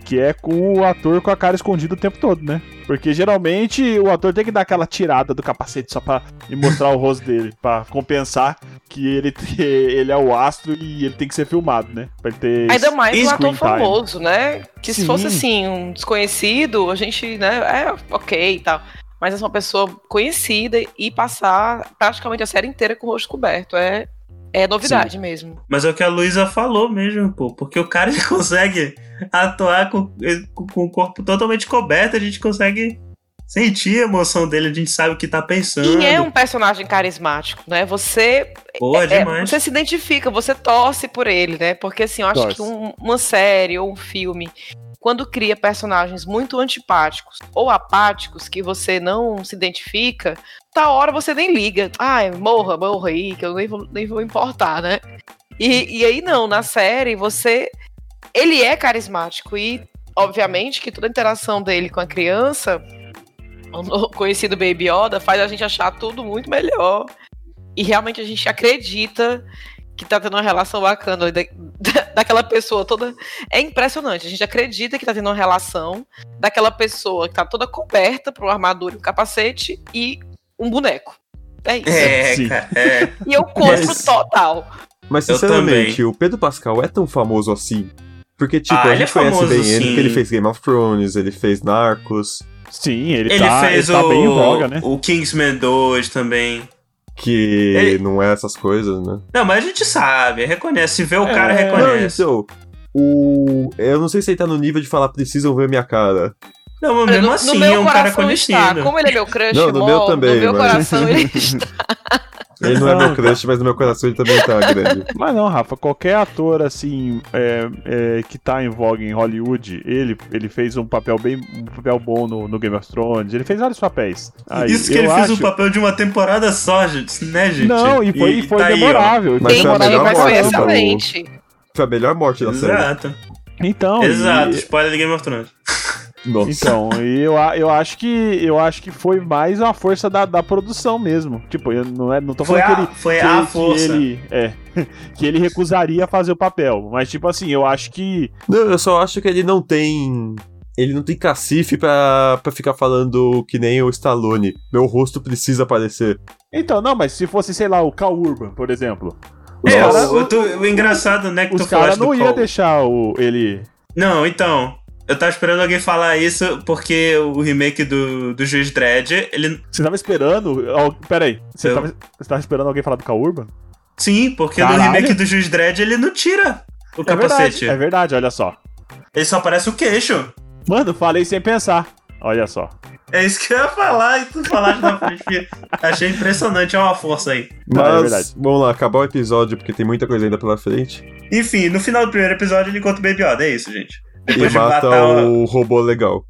Que é com o ator com a cara escondida o tempo todo, né? Porque geralmente o ator tem que dar aquela tirada do capacete só pra mostrar o rosto dele, pra compensar que ele, ele é o astro e ele tem que ser filmado, né? Pra ele ter. Ainda mais um ator time. famoso, né? Que se Sim. fosse assim, um desconhecido, a gente, né, é ok e tal. Mas é uma pessoa conhecida e passar praticamente a série inteira com o rosto coberto. É, é novidade mesmo. Mas é o que a Luísa falou mesmo, pô. Porque o cara consegue atuar com, com, o corpo totalmente coberto, a gente consegue sentir a emoção dele, a gente sabe o que tá pensando. E é um personagem carismático, né? Você Pô, é É, demais. você se identifica, você torce por ele, né? Porque assim, eu acho Torce. que um- uma série ou um filme, quando cria personagens muito antipáticos ou apáticos que você não se identifica, tá hora você nem liga. Ai, morra, morra aí, que eu nem vou, nem vou importar, né? E, e aí não, na série você. Ele é carismático e, obviamente, que toda a interação dele com a criança, o conhecido Baby Yoda, faz a gente achar tudo muito melhor. E realmente a gente acredita que tá tendo uma relação bacana da- daquela pessoa toda. É impressionante. A gente acredita que tá tendo uma relação daquela pessoa que tá toda coberta por uma armadura e um capacete e um boneco. É isso. É, Sim. cara, é. E eu compro Mas- total. Mas, sinceramente, o Pedro Pascal é tão famoso assim? Porque, tipo, Ah, a ele gente é conhece famoso, bem ele, sim. porque ele fez Game of Thrones, ele fez Narcos, Sim, ele, Ele tá, fez ele tá o, bem em voga, né? o Kingsman 2 também. Que Ele- não é essas coisas, né? Não, mas a gente sabe, reconhece. Se vê o cara, É, Não, reconhece. então, o... Eu não sei se ele tá no nível de falar precisam ver minha cara. Não, mas Olha, mesmo no, assim, no meu é um cara coração está. conhecido. Como ele é meu crush, Não, no meu também, no meu mas- coração ele está. Ele não é meu crush, mas no meu coração ele também tá grande. Mas não, Rafa, qualquer ator assim é, é, que tá em voga em Hollywood, ele, ele fez um papel bem um papel bom no, no Game of Thrones, ele fez vários papéis. Aí, Isso que eu ele fez acho... o papel de uma temporada só, gente, né, gente? Não, e foi, e foi tá aí, memorável. Mas Tem, foi a melhor mas foi morte, excelente. Foi a melhor morte da série. Exato. Então, Exato. e- Spoiler de Game of Thrones. Nossa. Então, e eu, a- eu acho que eu acho que foi mais uma força da, da produção mesmo. Tipo, eu não, é, não tô Foi falando a, que ele. foi que, a que força. ele é que ele recusaria fazer o papel. Mas, tipo assim, eu acho que. Não, eu só acho que ele não tem. Ele não tem cacife pra, pra ficar falando que nem o Stallone. Meu rosto precisa aparecer. Então, não, mas se fosse, sei lá, o Cal Urban, por exemplo. Os É, caras o, o- o engraçado, né, que os tu cara falaste não ia Cole. deixar o, ele. Não, então. Eu tava esperando alguém falar isso porque o remake do, do Juiz Dredd, ele. Você tava esperando. Pera aí. Você, Eu- tava, você tava esperando alguém falar do Cal Urban? Sim, porque Caralho. no remake do Juiz Dredd ele não tira o É verdade, capacete. é verdade, olha só. Ele só aparece o queixo. Mano, falei sem pensar. Olha só. É isso que eu ia falar e tu falaste na frente. Achei impressionante, é uma força aí. É Mas, verdade. vamos lá, acabar o episódio, porque tem muita coisa ainda pela frente. Enfim, no final do primeiro episódio ele encontra o Baby Yoda, é isso, gente. E Depois de mata matar o... o robô legal.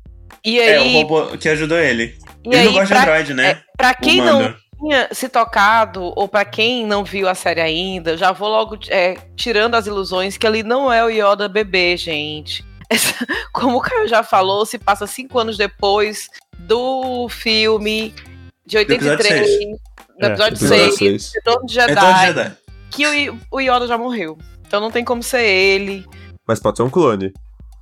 E É, aí, o robô que ajudou ele. e ele aí não gosta de pra, Android, né? é, pra quem não tinha se tocado, ou pra quem não viu a série ainda, já vou logo é, tirando as ilusões que ali não é o Yoda bebê, gente. Essa- como o Caio já falou, se passa cinco anos depois do filme de episódio 83, seis. do É, episódio episódio 6, seis. Retorno de É Jedi, todo Jedi. que o, o Yoda já morreu. Então não tem como ser ele. Mas pode ser um clone.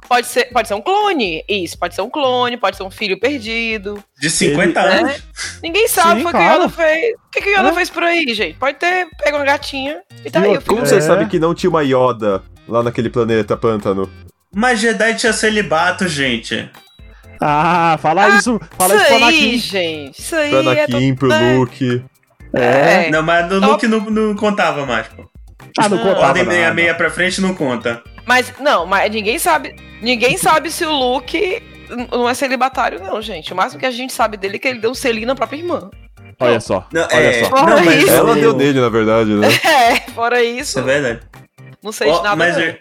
Pode ser, pode ser um clone. Isso, pode ser um clone, pode ser um filho perdido. De 50 Ele- anos. Ninguém sabe Sim, foi o que claro. o Yoda fez. O que, que o Yoda É. fez por aí, gente? Pode ter pego uma gatinha e tá aí o. Como você É. sabe que não tinha uma Yoda lá naquele planeta pântano? Mas Jedi tinha celibato, gente. Ah, fala isso, fala isso isso pro aí, Anakin. gente. Isso aí Pro é Anakin, pro é. Luke. É. Não, mas no Top. Luke não, não contava mais, pô. Ah, não contava Ordem nada. 66 pra frente não conta. Mas, não, mas ninguém sabe. Ninguém sabe se o Luke não é celibatário, não, gente. O máximo que a gente sabe dele é que ele deu um selinho na própria irmã. Olha só, Não, olha é, só. não, mas Isso. Ela deu nele, na verdade, né? É, fora Isso é verdade. não sei de nada. mas não. eu-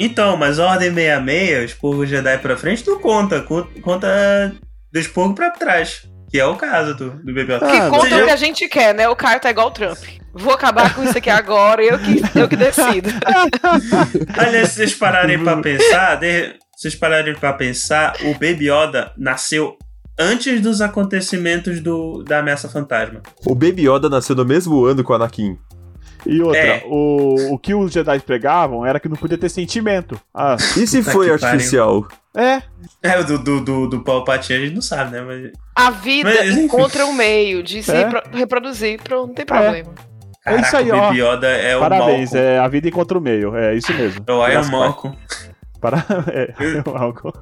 Então, mas Ordem 66, expurgo Jedi pra frente, não conta. co- Conta do expurgo pra trás. Que é o caso do, do Baby Yoda. Que Ah, conta Você o que a gente quer, né? O Caio tá igual o Trump. Vou acabar com isso aqui agora, eu que, eu que decido. Aliás, se vocês pararem pra pensar, de- se vocês pararem pra pensar, o Baby Yoda nasceu antes dos acontecimentos do, da ameaça fantasma. O Baby Yoda nasceu no mesmo ano que o Anakin. E outra, É. o, o que os Jedi pregavam era que não podia ter sentimento. Ah, E se foi artificial? é. É, o do, do, do, do Palpatine a gente não sabe, né? Mas, A vida Mas, encontra um meio de se É. repro- reproduzir, pronto, não tem problema. É isso aí, caraca, o ó. Yoda é o Parabéns, é a vida encontra o meio. É isso mesmo. É o. Malcolm. Para... É, é algo.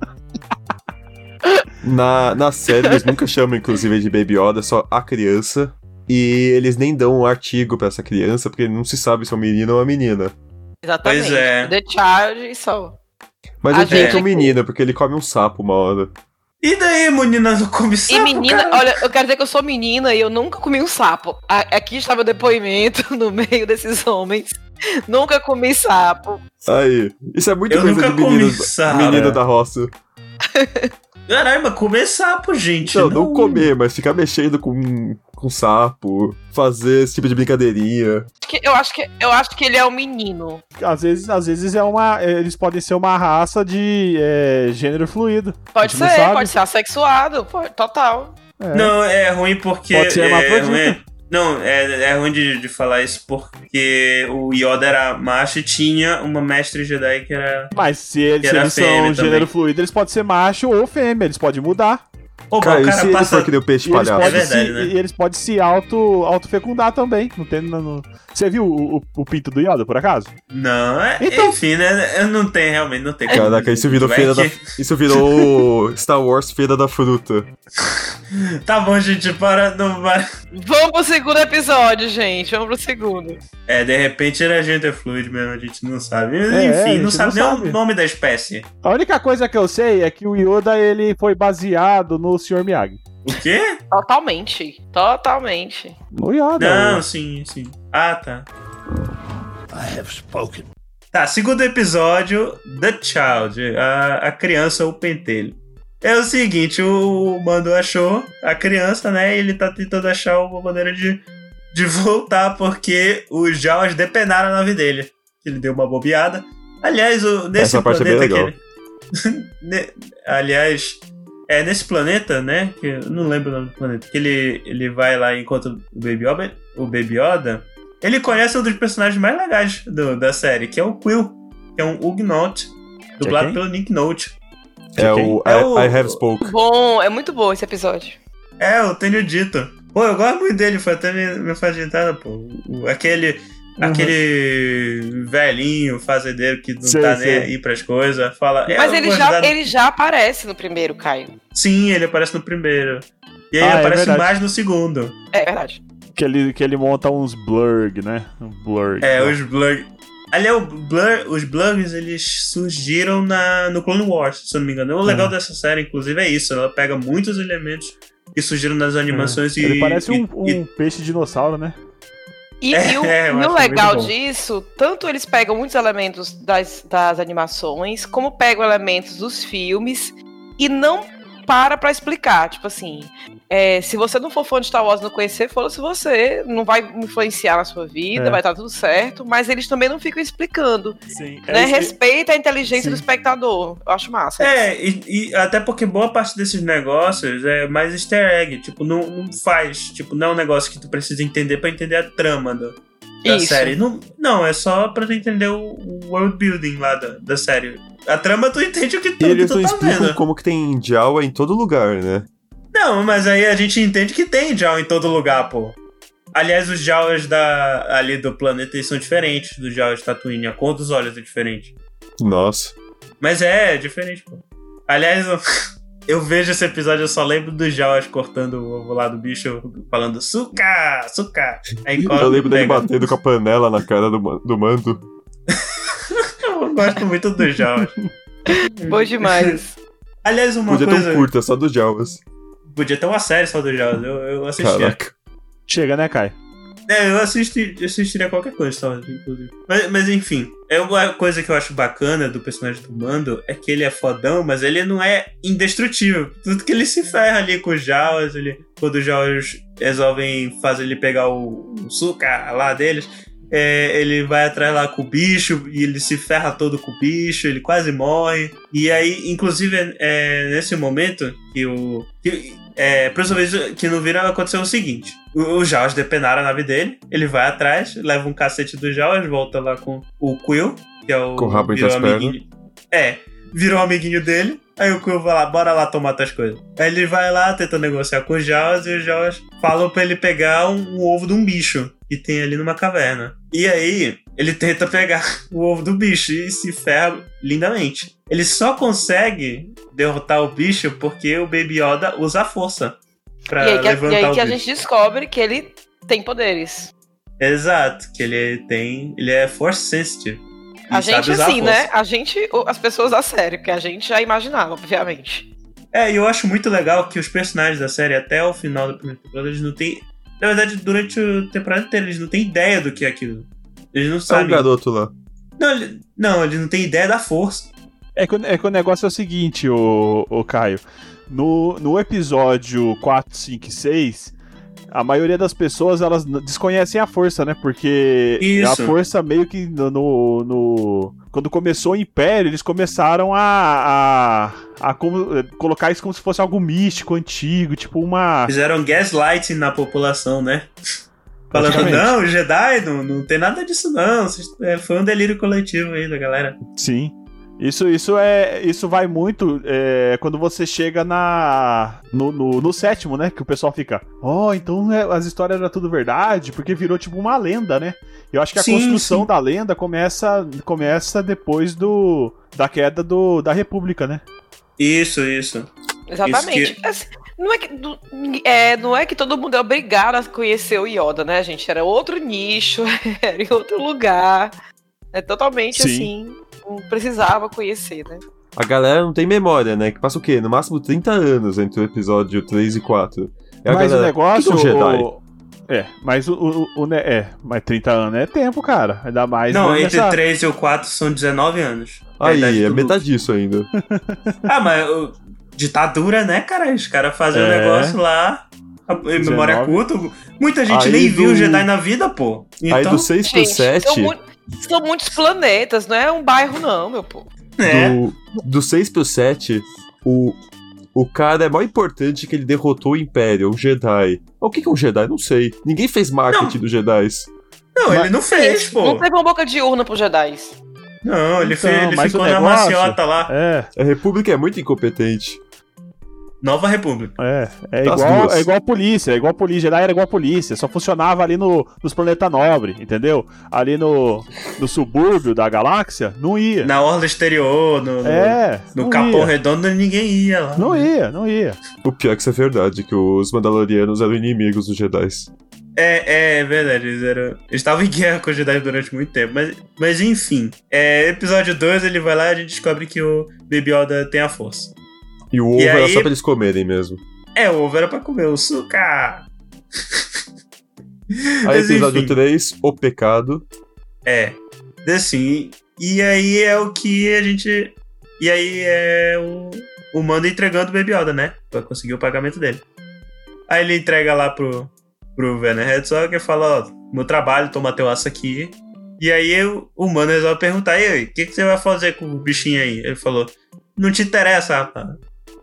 Na, na série, eles nunca chamam, inclusive, de Baby Yoda, só a criança. E eles nem dão um artigo pra essa criança, porque não se sabe se é um menino ou uma menina. Exatamente. Pois é. The Child e só. Mas A eu diria gente- que é um menino, porque ele come um sapo uma hora. E daí, menina, não come E sapo, menina, cara? olha, eu quero dizer que eu sou menina e eu nunca comi um sapo. A- Aqui está meu depoimento no meio desses homens. Nunca comi sapo. Aí, isso é muito Eu coisa nunca de menino, comi sapo. menino da roça. Caralho, mas comer sapo, gente. Não, não comer, mas ficar mexendo com, com sapo, fazer esse tipo de brincadeirinha. Eu acho que, eu acho que ele é um menino. Às vezes, às vezes é uma. Eles podem ser uma raça de é, gênero fluido. Pode não ser, pode ser assexuado. pode- total. É. Não, é ruim porque. Pode ser é, hermafrodita. ruim- Não, é, é ruim de, de falar isso porque o Yoda era macho e tinha uma mestre Jedi que era. Mas se eles, se era eles são gênero fluido, eles podem ser macho ou fêmea, eles podem mudar. Opa, Cara, o e cara se ele passa. for que o peixe E eles, palhaço? podem É verdade, se, né? e eles podem se auto, auto-fecundar também. Não tem, não- não- Você viu o, o- o pinto do Yoda, por acaso? Não, é, Então- enfim, né? Eu não tenho, realmente, não tem como. Caraca, isso virou feira da. que- Isso virou Star Wars Feira da Fruta. Tá bom, gente, para. Não vai. Vamos pro segundo episódio, gente. Vamos pro segundo. É, de repente era gender fluid mesmo, a gente não sabe. É, Enfim, gente não sabe não nem sabe. o nome da espécie. A única coisa que eu sei é que o Yoda ele foi baseado no Sr. Miyagi. O quê? Totalmente. Totalmente. No Yoda. Não, sim, sim. Ah, tá. I have spoken. Tá, segundo episódio, The Child, a, a criança, o pentelho. É o seguinte, o Mando achou a criança, né? E ele tá tentando achar uma maneira de, de voltar, porque os Jawas depenaram a nave dele. Ele deu uma bobeada. Aliás, o, nesse Essa parte é bem planeta legal. que ele... Aliás, é nesse planeta, né? Que eu não lembro o nome do planeta. Que ele, ele vai lá e encontra o Baby Yoda. O Baby Yoda. Ele conhece um dos personagens mais legais do- da série, que é o Quill, que é um Ugnaught, dublado pelo Nick Note. É o, É I, o- I Have Spoke. Bom, é muito bom esse episódio. É, eu tenho dito. Pô, eu gosto muito dele, foi até minha, minha faixa de entrada, pô. O- aquele. Uhum. Aquele velhinho fazendeiro que não Sei, tá nem sei. aí pras coisas. Fala. é, Mas ele já, ajudar- ele já aparece no primeiro, Caio. Sim, ele aparece no primeiro. E aí Ah, é aparece verdade. mais no segundo. É verdade. Que ele, que ele monta uns blurg, né? Um blurg. É, os Blur. Ali é o Blur, os Blurs, eles surgiram na, no Clone Wars, se eu não me engano. O legal Uhum. dessa série, inclusive, é isso. Ela pega muitos elementos que surgiram nas animações e. Ele parece e- um, um e- peixe dinossauro, né? E, É, e o, é, e o legal disso, tanto eles pegam muitos elementos das, das animações, como pegam elementos dos filmes e não para pra explicar. Tipo assim, é, se você não for fã de Star Wars não conhecer, foda-se você, não vai influenciar na sua vida, É. vai estar tudo certo, mas eles também não ficam explicando. Sim. né? Respeita a inteligência Sim. do espectador. Eu acho massa. É, e, e até porque boa parte desses negócios é mais easter egg. Tipo, não, não faz. Tipo, não é um negócio que tu precisa entender pra entender a trama do, da Isso. série. Não, não, é só pra tu entender o, o world building lá da, da série. A trama tu entende o que tu, E o que eles tu tá explicam vendo. como que tem Jawa em todo lugar, né? Não, mas aí a gente entende que tem Jawa em todo lugar, pô. Aliás, os Jawas da, ali do planeta eles são diferentes dos Jawas de Tatooine. A cor dos olhos é diferente. Nossa. Mas é, é diferente, pô. Aliás, eu, eu vejo esse episódio, eu só lembro dos Jawas cortando o ovo lá do bicho, falando suca, suca. Aí Eu lembro dele batendo com a panela na cara do, do mando. Eu gosto muito dos Jawas. Bom demais. Aliás, uma Podia ter coisa... um curta só dos Jawas. Podia ter uma série só dos Jawas, eu, eu assistia. Caraca. Chega, né, Kai? É, eu assisti, eu assistiria qualquer coisa, só, inclusive. Mas, mas enfim, é uma coisa que eu acho bacana do personagem do Mando é que ele é fodão, mas ele não é indestrutível. Tudo que ele se ferra ali com os Jawas, ele, quando os Jawas resolvem fazer ele pegar o, o suca lá deles, é, ele vai atrás lá com o bicho e ele se ferra todo com o bicho, ele quase morre. E aí, inclusive, é nesse momento que o. Que, é, principalmente que no Vira aconteceu o seguinte: o, o Jaws depenaram a nave dele, ele vai atrás, leva um cacete do Jaws, volta lá com o Quill, que é o. Com o rabo entre as amiguinho. É, virou amiguinho dele. Aí o Quill vai lá, bora lá tomar tuas coisas. Aí ele vai lá, tenta negociar com os Jaws, e os Jaws falam pra ele pegar um, um ovo de um bicho que tem ali numa caverna. E aí, ele tenta pegar o ovo do bicho e se ferra lindamente. Ele só consegue derrotar o bicho porque o Baby Yoda usa a força pra E aí, que, levantar e aí que a gente descobre que ele tem poderes. Exato, que ele tem. Ele é force sensitive. A Ele sabe gente, assim, força. né? A gente, as pessoas da série, que a gente já imaginava, obviamente. É, e eu acho muito legal que os personagens da série, até o final da primeira temporada, eles não têm. Na verdade, durante a temporada inteira, eles não têm ideia do que é aquilo. Eles não É sabem. garoto lá. não, ele- não, eles não têm ideia da força. É que, o- é que o negócio é o seguinte, o, o Caio. No, no episódio 4, 5 e 6, a maioria das pessoas elas desconhecem a força, né? Porque Isso. a força meio que no, no- no- Quando começou o Império, eles começaram a, a, a como- colocar isso como se fosse algo místico, antigo, tipo uma. Fizeram gaslighting na população, né? Falando, não, o Jedi não, não tem nada disso, não. É, Foi um delírio coletivo aí da galera. Sim. Isso, isso é. Isso vai muito é, quando você chega na. No, no, no sétimo, né? Que o pessoal fica. Oh, então é, as histórias eram tudo verdade, porque virou tipo uma lenda, né? Eu acho que a Sim, construção sim. da lenda começa, começa depois do. Da queda do, da República, né? Isso, isso. Exatamente. Isso Assim, não, é que, do- é, não é que todo mundo é obrigado a conhecer o Yoda, né, gente? Era outro nicho, era em outro lugar. É totalmente Sim. assim. Não precisava conhecer, né? A galera não tem memória, né? Que passa o quê? No máximo 30 anos entre o episódio 3 e 4. E a mas galera, o negócio. "O que que é um Jedi? o- é, mas o, o, o É, mas 30 anos é tempo, cara. Ainda mais. não, entre nessa- o 3 e o 4 são 19 anos. Aí, é do metade disso ainda. Ah, mas o- ditadura, né, cara? Os caras fazem o É. negócio lá. a- em memória 19. curta. Muita gente Aí nem viu o do- Jedi na vida, pô. Então, Aí do 6 pro Gente, 7. são, mu- são muitos planetas, não é um bairro, não, meu povo. é. Do, do 6 pro 7, o, o cara é mais importante que ele derrotou o Império, o Jedi. O que, que é um Jedi? Não sei. Ninguém fez marketing dos Jedi. Não, Mas- ele não fez, pô. Não teve uma boca de urna pro Jedi. Não, ele, Então, fez, ele ficou o na negócio- maciota lá. É, A República é muito incompetente. Nova República. É, é Das igual, duas. é igual a polícia, é igual a polícia, Jedi era igual a polícia, só funcionava ali no, nos planetas nobres, entendeu? Ali no, no subúrbio da galáxia, não ia. Na orla exterior, no, no- É, no Capão ia. Redondo, ninguém ia lá. Não ia, não ia. O pior é que isso é verdade, que os Mandalorianos eram inimigos dos Jedi. É, é verdade, eles eram. Eles estavam em guerra com os Jedi durante muito tempo. Mas, mas enfim, é, episódio 2 ele vai lá e a gente descobre que o Baby Yoda tem a força. E o ovo E era aí- só pra eles comerem mesmo. É, o ovo era pra comer o suca. Aí episódio enfim. 3, o pecado. É. Assim, e aí é o que a gente. E aí é o, o Mando entregando o Baby Yoda, né? Pra conseguir o pagamento dele. Aí ele entrega lá pro, pro Werner Herzog e fala, ó, meu trabalho, toma teu aço aqui. E aí o, o Mando resolve perguntar, e aí, o que, que você vai fazer com o bichinho aí? Ele falou, não te interessa, rapaz.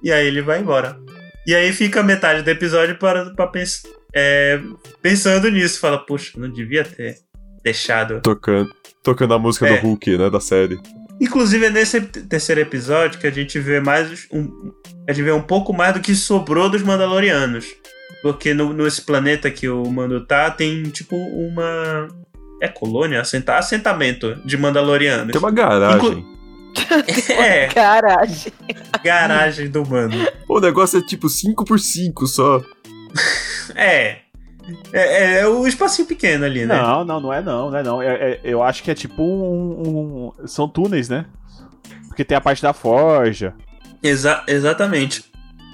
E aí ele vai embora. E aí fica metade do episódio para, pra pens, é, pensando nisso. Fala, poxa, não devia ter deixado. Tocando, tocando a música É. do Hulk, né? Da série. Inclusive é nesse terceiro episódio que a gente vê mais um, a gente vê um pouco mais do que sobrou dos Mandalorianos. Porque no, nesse planeta que o Mando tá, tem tipo uma. É colônia? Assenta, assentamento de Mandalorianos. Tem uma garagem. É, Garagem. garagem do Mando. O negócio é tipo 5x5 só. É. É, é o espacinho pequeno ali, né? Não, não, não é não, não é não. É- é- eu acho que é tipo um, um- São túneis, né? Porque tem a parte da forja. Exa- exatamente.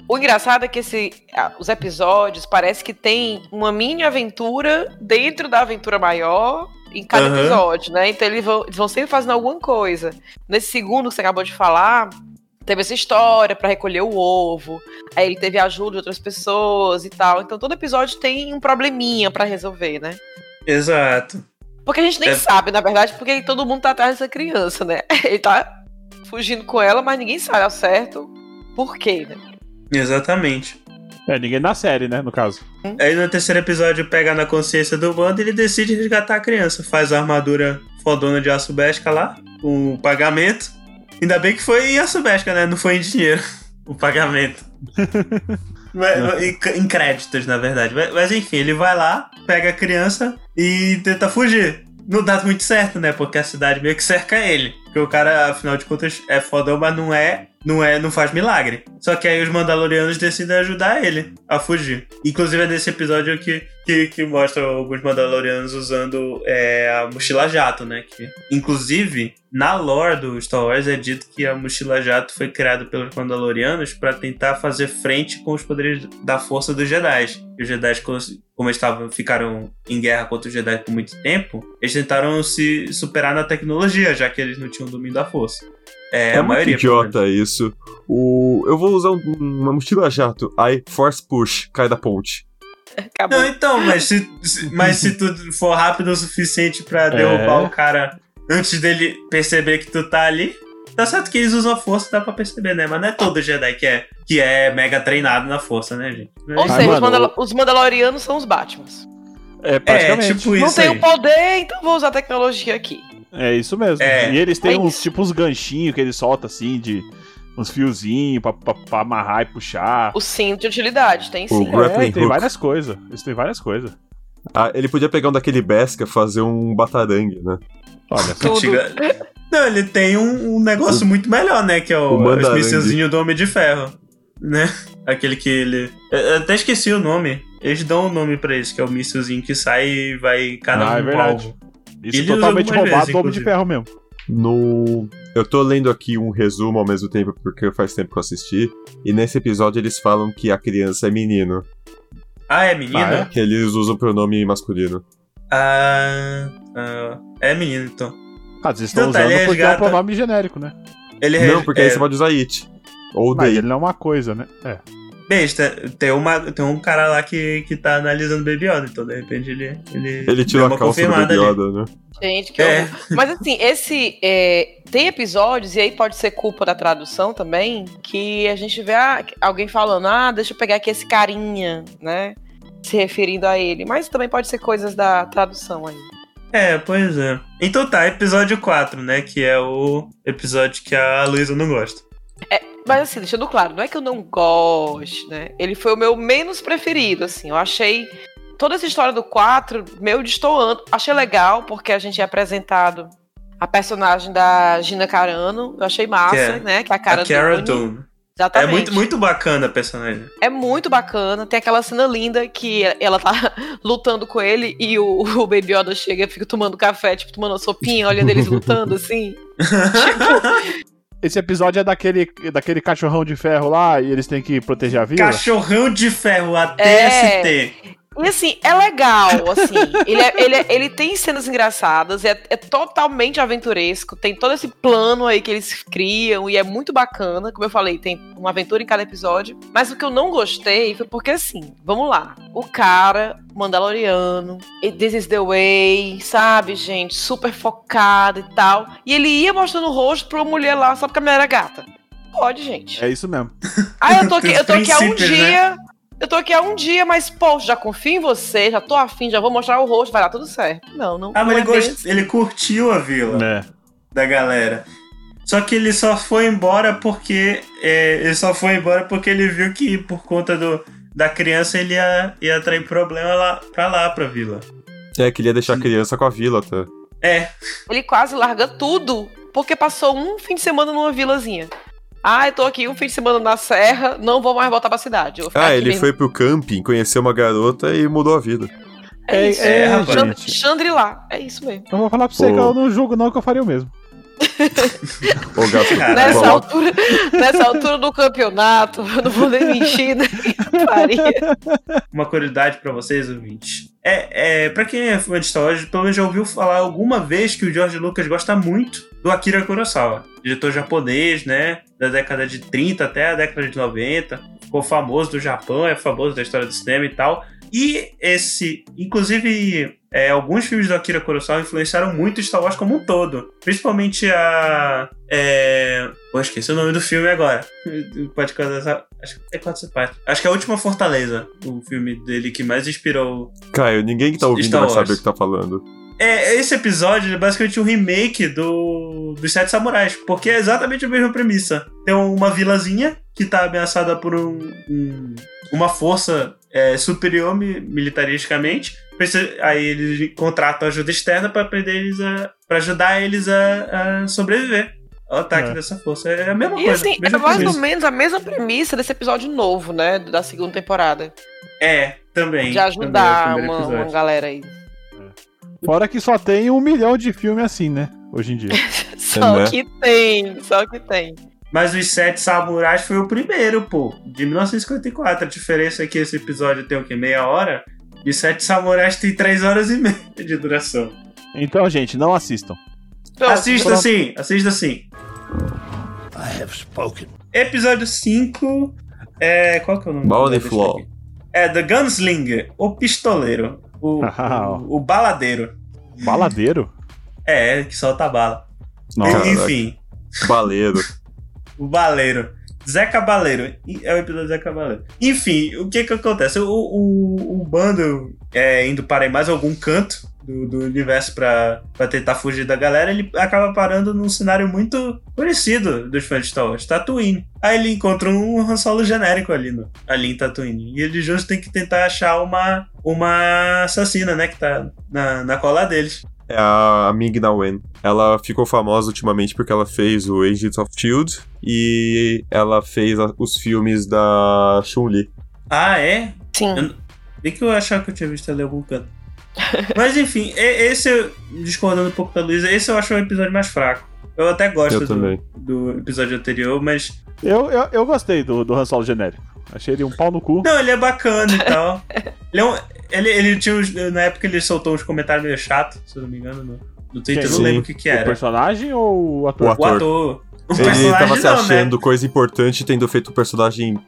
O engraçado é que esse, os episódios parece que tem uma mini aventura dentro da aventura maior em cada Aham. episódio, né? Então eles vão, eles vão sempre fazendo alguma coisa. Nesse segundo que você acabou de falar, teve essa história pra recolher o ovo. Aí ele teve a ajuda de outras pessoas e tal. Então todo episódio tem um probleminha pra resolver, né? Exato. Porque a gente nem É. sabe, na verdade, porque todo mundo tá atrás dessa criança, né? Ele tá fugindo com ela, mas ninguém sabe ao certo por quê, né? Exatamente. É, ninguém na série, né? No caso. Aí no terceiro episódio pega na consciência do bando e ele decide resgatar a criança. Faz a armadura fodona de aço besca lá, o pagamento. Ainda bem que foi em aço besca, né? Não foi em dinheiro o pagamento. Mas- em, em créditos, na verdade. Mas, mas enfim, ele vai lá, pega a criança e tenta fugir. Não dá muito certo, né? Porque a cidade meio que cerca ele. Porque o cara, afinal de contas, é fodão, mas não é, não é, não faz milagre. Só que aí os Mandalorianos decidem ajudar ele a fugir. Inclusive é nesse episódio que, que, que mostra alguns Mandalorianos usando é, a mochila jato, né? Que, inclusive, na lore do Star Wars é dito que a mochila jato foi criada pelos Mandalorianos para tentar fazer frente com os poderes da força dos Jedi. Os Jedi, como estavam, ficaram em guerra contra os Jedi por muito tempo, eles tentaram se superar na tecnologia, já que eles não tinham domínio da força. É, É, a muito maioria. menos. idiota isso. O... Eu vou usar um- uma mochila jato. Aí, force push, cai da ponte. Acabou. Não, então, mas se, mas se tu for rápido o suficiente pra derrubar É. o cara antes dele perceber que tu tá ali, tá certo que eles usam a força, dá pra perceber, né? Mas não é todo Jedi que é, que é mega treinado na força, né, gente? Ou Ah, seja, os, Mandal- os Mandalorianos são os Batmans. É, é, praticamente. tipo Não isso tem aí. o poder, então vou usar a tecnologia aqui. É isso mesmo. É. E eles têm É uns, isso. tipo, uns ganchinhos que eles soltam assim, de uns fiozinhos pra, pra, pra amarrar e puxar. O cinto de utilidade, tem O sim. grappling É, tem hook. várias coisas. Eles têm várias coisas. Ah, ele podia pegar um daquele Besca fazer um batarangue, né? Olha. Tudo. Não, ele tem um, um negócio muito melhor, né? Que é o, o o do Homem de Ferro. Né? Aquele que ele. Eu eu até esqueci o nome. Eles dão um nome pra isso, que é o mísselzinho que sai e vai cada Ah, é um pro verdade. alvo. Isso Ele totalmente roubado vezes, do Homem de. Ferro mesmo. No. Eu tô lendo aqui um resumo ao mesmo tempo, porque faz tempo que eu assisti. E nesse episódio eles falam que a criança é menino. Ah, é menina? Ah, é? Que eles usam o pronome masculino. Ah, ah, é menino, então. Ah, vocês estão Não, tá, usando ele porque é um resgata- pronome genérico, né? Ele Não, re- porque é, aí você pode usar it. Ou Mas they. ele não é uma coisa, né? É. Besta, tem, uma, tem um cara lá que, que tá analisando Baby Yoda, então de repente ele. Ele, Ele tirou uma a calça do Baby ali. Yoda, né? Gente, que É. horror. Mas assim, esse. é, tem episódios, e aí pode ser culpa da tradução também, que a gente vê ah, alguém falando, ah, deixa eu pegar aqui esse carinha, né? Se referindo a ele. Mas também pode ser coisas da tradução aí. É, pois é. Então tá, episódio 4, né? Que é o episódio que a Luísa não gosta. Mas assim, deixando claro, não é que eu não goste, né? Ele foi o meu menos preferido, assim. Eu achei toda essa história do 4 meio destoando. Achei legal, porque a gente é apresentado a personagem da Gina Carano. Eu achei massa, Que é né? Que é a cara a Cara Dune. É Exatamente. muito, muito bacana a personagem. É muito bacana. Tem aquela cena linda que ela tá lutando com ele e o, o Baby Yoda chega e fica tomando café, tipo, tomando uma sopinha, olhando eles lutando, assim. tipo, Esse episódio é daquele, daquele cachorrão de ferro lá e eles têm que proteger a vila. Cachorrão de ferro, a É. E assim, é legal, assim. ele, é- ele, é- ele tem cenas engraçadas, é, é totalmente aventuresco, tem todo esse plano aí que eles criam e é muito bacana. Como eu falei, tem uma aventura em cada episódio. Mas o que eu não gostei foi porque, assim, vamos lá. O cara, Mandaloriano, This is the way, sabe, gente? Super focado e tal. E ele ia mostrando o rosto pra uma mulher lá, só porque a mulher era gata. Pode, gente. É isso mesmo. Ah, eu tô aqui, eu tô aqui há um né? Eu tô aqui há um dia, mas, pô, já confio em você, já tô afim, já vou mostrar o rosto, vai dar tudo certo. Não, não. Ah, mas não ele, é bem gost... ele curtiu a vila É. da galera. Só que ele só foi embora porque. é, ele só foi embora porque ele viu que por conta do, da criança ele ia, ia atrair problema lá, pra lá, pra vila. É, queria deixar a criança com a vila até. É, Ele quase larga tudo, porque passou um fim de semana numa vilazinha. Ah, eu tô aqui um fim de semana na serra, não vou mais voltar pra cidade. eu vou ficar Ah, aqui ele mesmo. foi pro camping, conheceu uma garota e mudou a vida. É isso. é, rapaz. Chandri- gente. Chandri-lá, é isso mesmo. Eu vou falar pra você Pô. que eu não julgo não que eu faria o mesmo. Ô, gato. Nessa coloca- altura, nessa altura do campeonato, eu não vou nem mentir, né? Uma curiosidade pra vocês, ouvintes. É, é, pra quem é fã de Star Wars, pelo menos já ouviu falar alguma vez que o George Lucas gosta muito do Akira Kurosawa. Diretor japonês, né? Da década de 30 até a década de 90. Ficou famoso do Japão, é famoso da história do cinema e tal. E esse, inclusive, é, alguns filmes do Akira Kurosawa influenciaram muito Star Wars como um todo. Principalmente a. É... Pô, esqueci o nome do filme agora. Pode contar. Acho que é quatro partes. Acho que é a Última Fortaleza, o filme dele que mais inspirou. Caio, ninguém que tá ouvindo Star vai Wars. saber o que tá falando. É, esse episódio é basicamente um remake do dos Sete Samurais, porque é exatamente a mesma premissa. Tem uma vilazinha que tá ameaçada por um, um- uma força é, superior mi- militaristicamente. Aí eles contratam ajuda externa pra aprender eles a. para ajudar eles a, a sobreviver ao ataque É. dessa força. É a mesma E coisa. assim, é mesma mais ou premissa. menos a mesma premissa desse episódio novo, né? Da segunda temporada. É, também. De também é ajudar uma, uma galera aí. Fora que só tem um milhão de filme assim, né? Hoje em dia. Só né? que tem, só que tem. Mas os Sete Samurais foi o primeiro, pô. De 1954. A diferença é que esse episódio tem o quê? Meia hora? E os Sete Samurais tem três horas e meia de duração. Então, gente, não assistam. Assista pronto. sim, assista sim. I have spoken. Episódio 5. É. Qual que é o nome? Deixa eu Floor. É The Gunslinger, o pistoleiro. O, o, o baladeiro. Baladeiro? É, que solta bala. Nossa. Enfim, Baleiro. O baleiro. Zé Cabaleiro. É o episódio Zé Cabaleiro. Enfim, o que que acontece? O, o, o bando é, indo para mais algum canto do, do universo pra tentar fugir da galera, ele acaba parando num cenário muito conhecido dos fãs de Star Wars, Tatooine. Aí ele encontra um Han Solo genérico ali, no, ali em Tatooine. E ele justo tem que tentar achar uma, uma assassina, né, que tá na, na cola deles. É a Ming-Na Wen. Ela ficou famosa ultimamente porque ela fez o Agents of S.H.I.E.L.D. e ela fez a- os filmes da Chun-Li. Ah, é? Sim. Bem que eu achava que eu tinha visto ela em algum canto. Mas enfim, esse, discordando um pouco da Luísa, esse eu acho o episódio mais fraco. Eu até gosto Eu do, do episódio anterior, mas. Eu, eu, eu gostei do, do Han Solo genérico. Achei ele um pau no cu. Não, ele é bacana e tal. Ele, é um- ele, ele tinha uns, Na época ele soltou uns comentários meio chatos, se eu não me engano, no, no Twitter. Eu não lembro o que, que O era. personagem ou o ator? O O ator. ator. O Ele tava se não, achando né? coisa importante tendo feito um personagem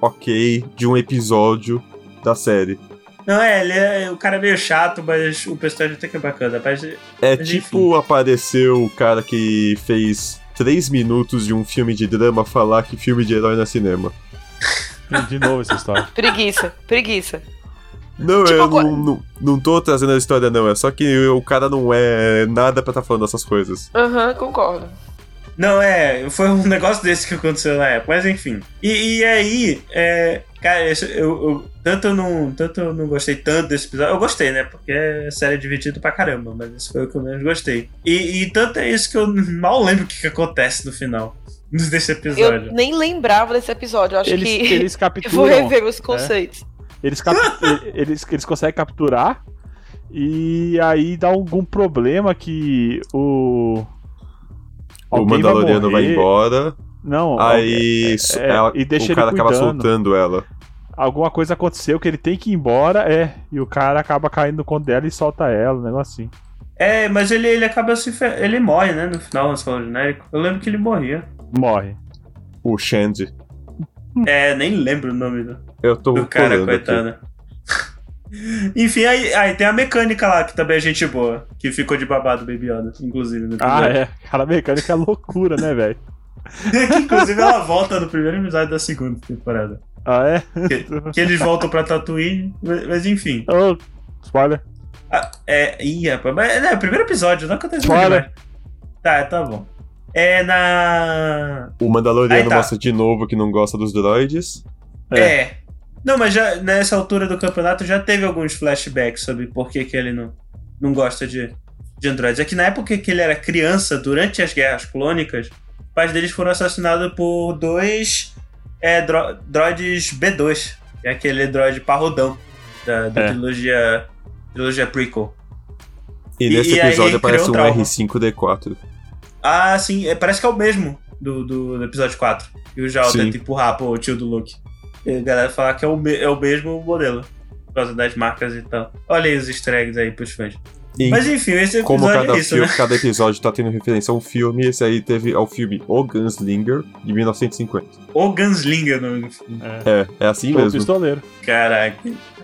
ok de um episódio da série. Não, é, ele é. O cara é meio chato, mas o personagem até que é bacana. Mas, É Mas tipo apareceu o cara que fez três minutos de um filme de drama falar que filme de herói não é cinema. De novo essa história. Preguiça, preguiça. Não, Tipo, eu agora- não, não, não tô trazendo a história, não. É só que o cara não é nada pra estar falando essas coisas. Aham, concordo. Não, é, foi um negócio desse que aconteceu na época, mas enfim. E, e aí, é, cara, eu, eu- tanto, eu não, tanto eu não gostei tanto desse episódio. Eu gostei, né? Porque a série é divertida pra caramba, mas esse foi o que eu menos gostei. E, e tanto é isso que eu mal lembro o que, que acontece no final desse episódio. Eu nem lembrava desse episódio. Eu acho Eles, que eles eu vou capturam. rever os conceitos. Eles, cap- eles, eles conseguem capturar. E aí dá algum problema que o. o Mandaloriano vai, morrer. embora, Não, aí é, é, ela- e deixa o cara ele acaba soltando ela. alguma coisa aconteceu que ele tem que ir embora, é. E o cara acaba caindo no conto dela e solta ela, um negócio assim. É, mas ele, ele acaba se. fe- Ele morre, né? No final, no solo genérico. Eu lembro que ele morria. Morre. O Shandy. É, nem lembro o nome do, Eu tô do cara, aqui. Enfim, aí, aí tem a mecânica lá, que também é gente boa, que ficou de babado Baby Yoda, inclusive. No Ah, episódio. é. Cara mecânica é loucura, né, velho? que inclusive ela volta no primeiro episódio da segunda temporada. Ah, é? Que, que eles voltam pra Tatooine, mas, mas enfim. Oh, spoiler. Ah, é, ih, rapaz, mas é, é o primeiro episódio, não aconteceu Spoiler. demais. Tá, tá bom. É na. O Mandaloriano Aí tá. mostra de novo que não gosta dos droids. É. É. Não, mas já nessa altura do campeonato já teve alguns flashbacks sobre por que, que ele não, não gosta de, de androides. É que na época que ele era criança, durante as guerras clônicas, os pais deles foram assassinados por dois é, dro- droids B2. Que é aquele droid parrudão da, da É. trilogia, trilogia prequel. E, E- nesse e episódio aparece um trauma. R5D4. Ah, sim, é, parece que é o mesmo do, do, do episódio 4. E o Jal tenta empurrar pro tio do Luke. E a galera fala que é o, é o mesmo modelo. Por causa das marcas e tal. Olha aí os easter eggs aí pros fãs. E Mas enfim, esse como episódio cada, é isso, filme, né? cada episódio tá tendo referência a um filme, esse aí teve ao filme O Gunslinger, de 1950. O Gunslinger nome do filme. É, é assim Sou mesmo. pistoleiro. Caraca.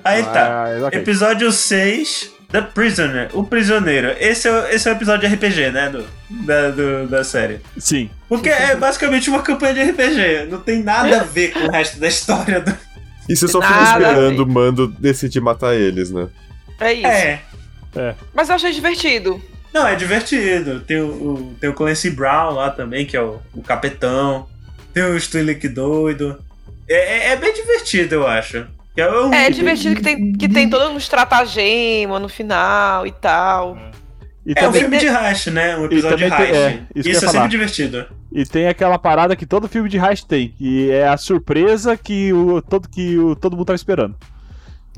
Aí tá. Ah, ok. Episódio 6, The Prisoner, o prisioneiro. Esse é, o- esse é o episódio de RPG, né? Do, da, do- da série. Sim. Porque é basicamente uma campanha de RPG. Não tem nada a ver com o resto da história do. E você só fica esperando o mando decidir matar eles, né? É isso. É. Mas eu achei divertido. Não, é divertido. Tem o, o- tem o Clancy Brown lá também, que é o, o capitão. Tem o Stilick doido. É, é- é bem divertido, eu acho. É, um- É divertido que tem, que tem todo um estratagema no final e tal. E É um filme de heist, né? Um episódio de também tem- é, isso isso é sempre falar. divertido. e tem aquela parada que todo filme de heist tem, que é a surpresa que o todo, que o, todo mundo tava esperando.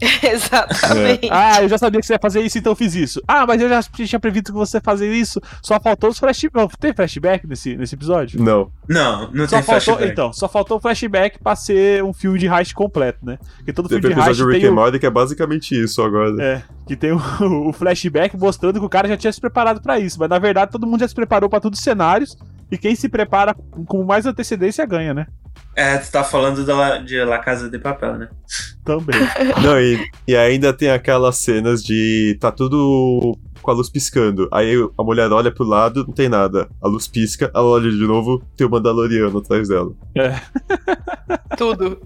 Exatamente. Ah, eu já sabia que você ia fazer isso, então eu fiz isso. Ah, mas eu já tinha previsto que você ia fazer isso. Só faltou os flashbacks. Tem flashback nesse, nesse episódio? Não. Não, não Só tem faltou, flashback. então, só faltou o flashback pra ser um filme de heist completo, né? Porque todo Teve filme o de heist episódio Rick tem and o, Morty que é basicamente isso agora. é, que tem o, o flashback mostrando que o cara já tinha se preparado pra isso, mas na verdade todo mundo já se preparou pra todos os cenários e quem se prepara com mais antecedência ganha, né? É, tu tá falando da, de La Casa de Papel, né? Também. Não, e, e ainda tem aquelas cenas de. tá tudo com a luz piscando. Aí a mulher olha pro lado, não tem nada. A luz pisca, ela olha de novo, tem o Mandaloriano atrás dela. Tudo.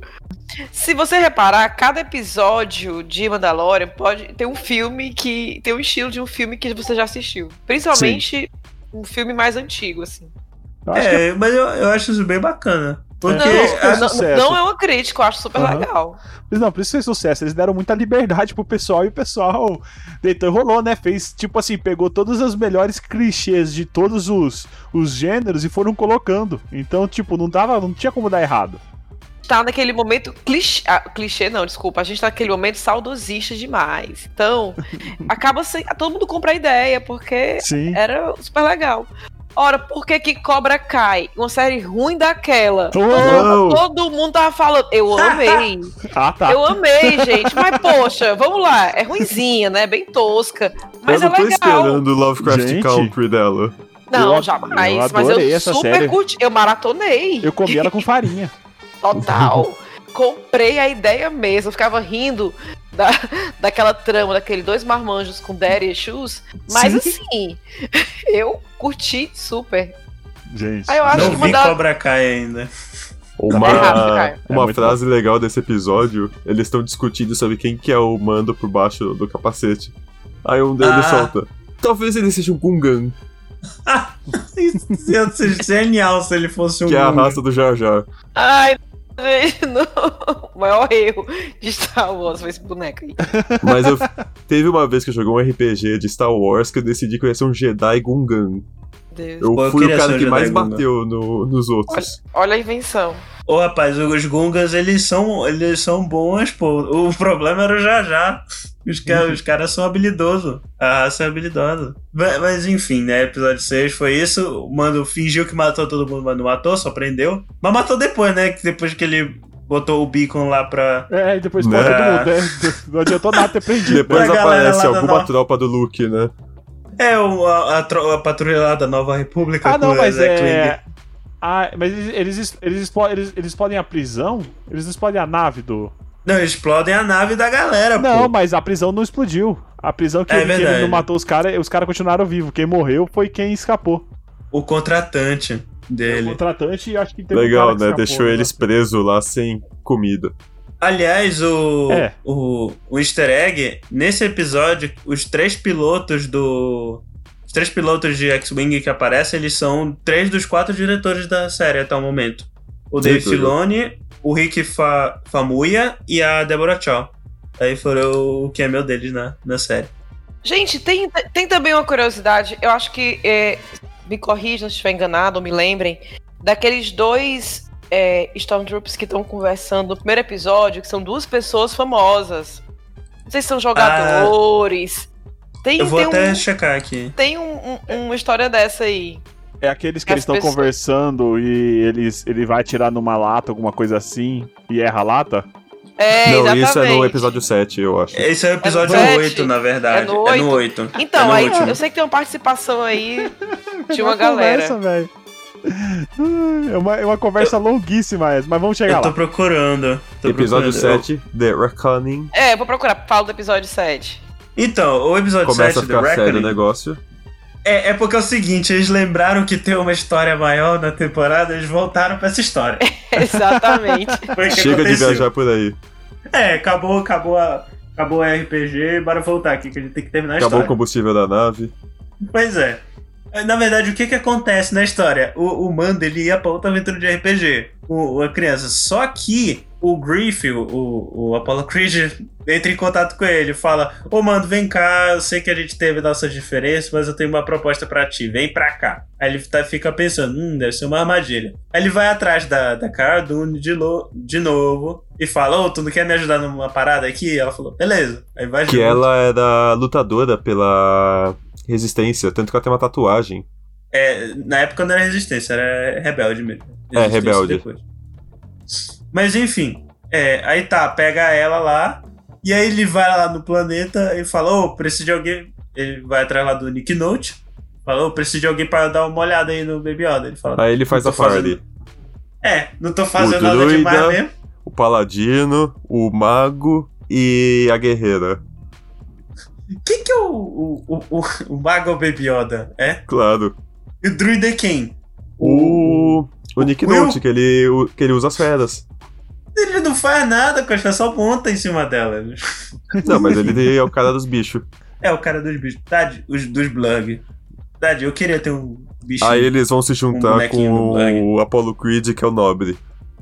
Se você reparar, cada episódio de Mandalorian pode ter um filme que tem um estilo de um filme que você já assistiu. Principalmente um filme mais antigo, assim. Eu acho que É, mas eu, eu acho isso bem bacana. Porque. Não, a- não, sucesso. não é uma crítica, eu acho super Aham. legal. Mas Não, por isso fez sucesso. Eles deram muita liberdade pro pessoal e o pessoal deitou e rolou, né? Fez, tipo assim, pegou todos os melhores clichês de todos os, os gêneros e foram colocando. Então, tipo, não dava, não tinha como dar errado. Tá naquele momento clichê, ah, clichê não, desculpa, a gente tá naquele momento saudosista demais. Então, acaba sem, todo mundo compra a ideia, porque Sim. era super legal. Ora, por que que Cobra cai? Uma série ruim daquela. Não. Todo, todo mundo tava falando. Eu amei. Ah, tá. Eu amei, gente. Mas, poxa, vamos lá. É ruinzinha, né? Bem tosca. Mas eu é não tô legal. esperando o Lovecraft Gente. Country dela. Não, Eu- jamais. eu mas eu super série. curti. Eu maratonei. Eu comi ela com farinha. Total. Comprei a ideia mesmo. Eu ficava rindo da, daquela trama, daquele dois marmanjos com Daddy e Shoes. Mas Sim. assim, eu curti super. Gente. Aí eu acho não que vi mandar- Cobra Kai ainda. Uma, É cara. uma É frase legal desse episódio, eles estão discutindo sobre quem que é o mando por baixo do capacete. Aí um deles Ah. solta. Talvez ele seja um Gungan, Isso ia ser genial se ele fosse um. que é a raça do Jar Jar. Ai, não. O maior erro de Star Wars foi esse boneco aí. Mas eu teve uma vez que eu joguei um RPG de Star Wars que eu decidi que eu ia ser um Jedi Gungan. Deus. Eu Pô, eu fui o queria cara que mais Jedi Gungan. bateu no- nos outros. Olha a invenção. Ô, rapaz, os Gungas, eles são, eles são bons, pô. O problema era o Jajá. Os, ca os caras são habilidosos. A raça é habilidosa. Mas, mas, enfim, né? Episódio 6 foi isso. O Mando fingiu que matou todo mundo, mas não matou, só prendeu. Mas matou depois, né? Depois que ele botou o beacon lá pra. É, e depois Né? pode todo mundo. né? Não adiantou nada ter prendido. Depois aparece alguma tropa do Luke, né? É, o, a, a, patrulha lá da Nova República. Ah, não, com o mas é. Ah, mas eles, eles, eles, eles, eles podem a prisão? Eles explodem a nave do. Não, explodem a nave da galera, Não, pô. mas a prisão não explodiu. A prisão que, É ele, que ele não matou os caras, os caras continuaram vivos. Quem morreu foi quem escapou. O contratante. O dele. contratante, acho que teve um Legal, cara que né? escapou, Deixou né? eles presos lá sem comida. Aliás, o, É. o, o easter egg, nesse episódio, os três pilotos do. Os três pilotos de X-Wing que aparecem, eles são três dos quatro diretores da série até o momento. O Sim, Dave tudo. Filoni, o Rick Fa Famuyiwa e a Deborah Chow. Aí foram o cameo deles na, na série. Gente, tem, tem também uma curiosidade. Eu acho que. é, me corrijam se estiver enganado ou me lembrem. Daqueles dois é, Stormtroopers que estão conversando no primeiro episódio, que são duas pessoas famosas. Não sei se são jogadores. tem Eu vou tem, até um, checar aqui. tem um- um- uma história dessa aí. É aqueles que As eles estão pessoas- conversando e eles, ele vai tirar numa lata, alguma coisa assim, e erra a lata? É, Não, exatamente. isso é no episódio 7, eu acho. Esse é o episódio sete? 8, na verdade. É no É no 8. Então, é no aí último. eu sei que tem uma participação aí de uma É galera. Conversa, velho. É uma, é uma conversa longuíssima essa, mas vamos chegar Eu tô lá. procurando. tô episódio procurando. 7, The Reckoning. É, vou procurar. Fala do episódio 7. Então, o episódio Começa 7 a do ficar sério o Reckoning. negócio. É, é porque é o seguinte, eles lembraram que tem uma história maior na temporada, eles voltaram pra essa história. Exatamente. O Chega de aconteceu. viajar por aí. É, acabou, acabou a. Acabou o RPG, bora voltar aqui, que a gente tem que terminar a Acabou o história. combustível da nave. Pois é. Na verdade, o que que acontece na história? O, o Mando, ele ia pra outra aventura de RPG, o, a criança. Só que o Griff, o, o Apollo Creed, entra em contato com ele, fala: Ô Mando, vem cá, eu sei que a gente teve nossas diferenças, mas eu tenho uma proposta pra ti, vem pra cá. Aí ele tá- fica pensando: hum, deve ser uma armadilha. Aí ele vai atrás da, da Cara Dune de, lo- de novo e fala: Ô, tu não quer me ajudar numa parada aqui? Ela falou: beleza. Aí vai Que junto. ela era lutadora pela resistência, tanto que ela tem uma tatuagem. É, na época não era resistência, era rebelde mesmo. É, rebelde. depois. Mas enfim, é, aí tá, pega ela lá, e aí ele vai lá no planeta e fala, ô, preciso de alguém. Ele vai atrás lá do Nick Note, fala, ô, preciso de alguém pra dar uma olhada aí no Baby Yoda. Ele fala, Aí ele faz a fazendo- party. É, não tô fazendo O nada druida. demais mesmo. O paladino, o mago e a guerreira. Quem que é o, o, o, o, o Mago ou Baby Yoda? É? Claro. E o druida é quem? O. O Nick Quill? Note, que ele, o- que ele usa as feras. Ele não faz nada, com as só monta em cima dela. Não, mas ele é o cara dos bichos. É o cara dos bichos. Tade, os dos Blug. Tade, eu queria ter um bicho. Aí eles vão se Um juntar do com o Apollo Creed, que é o nobre.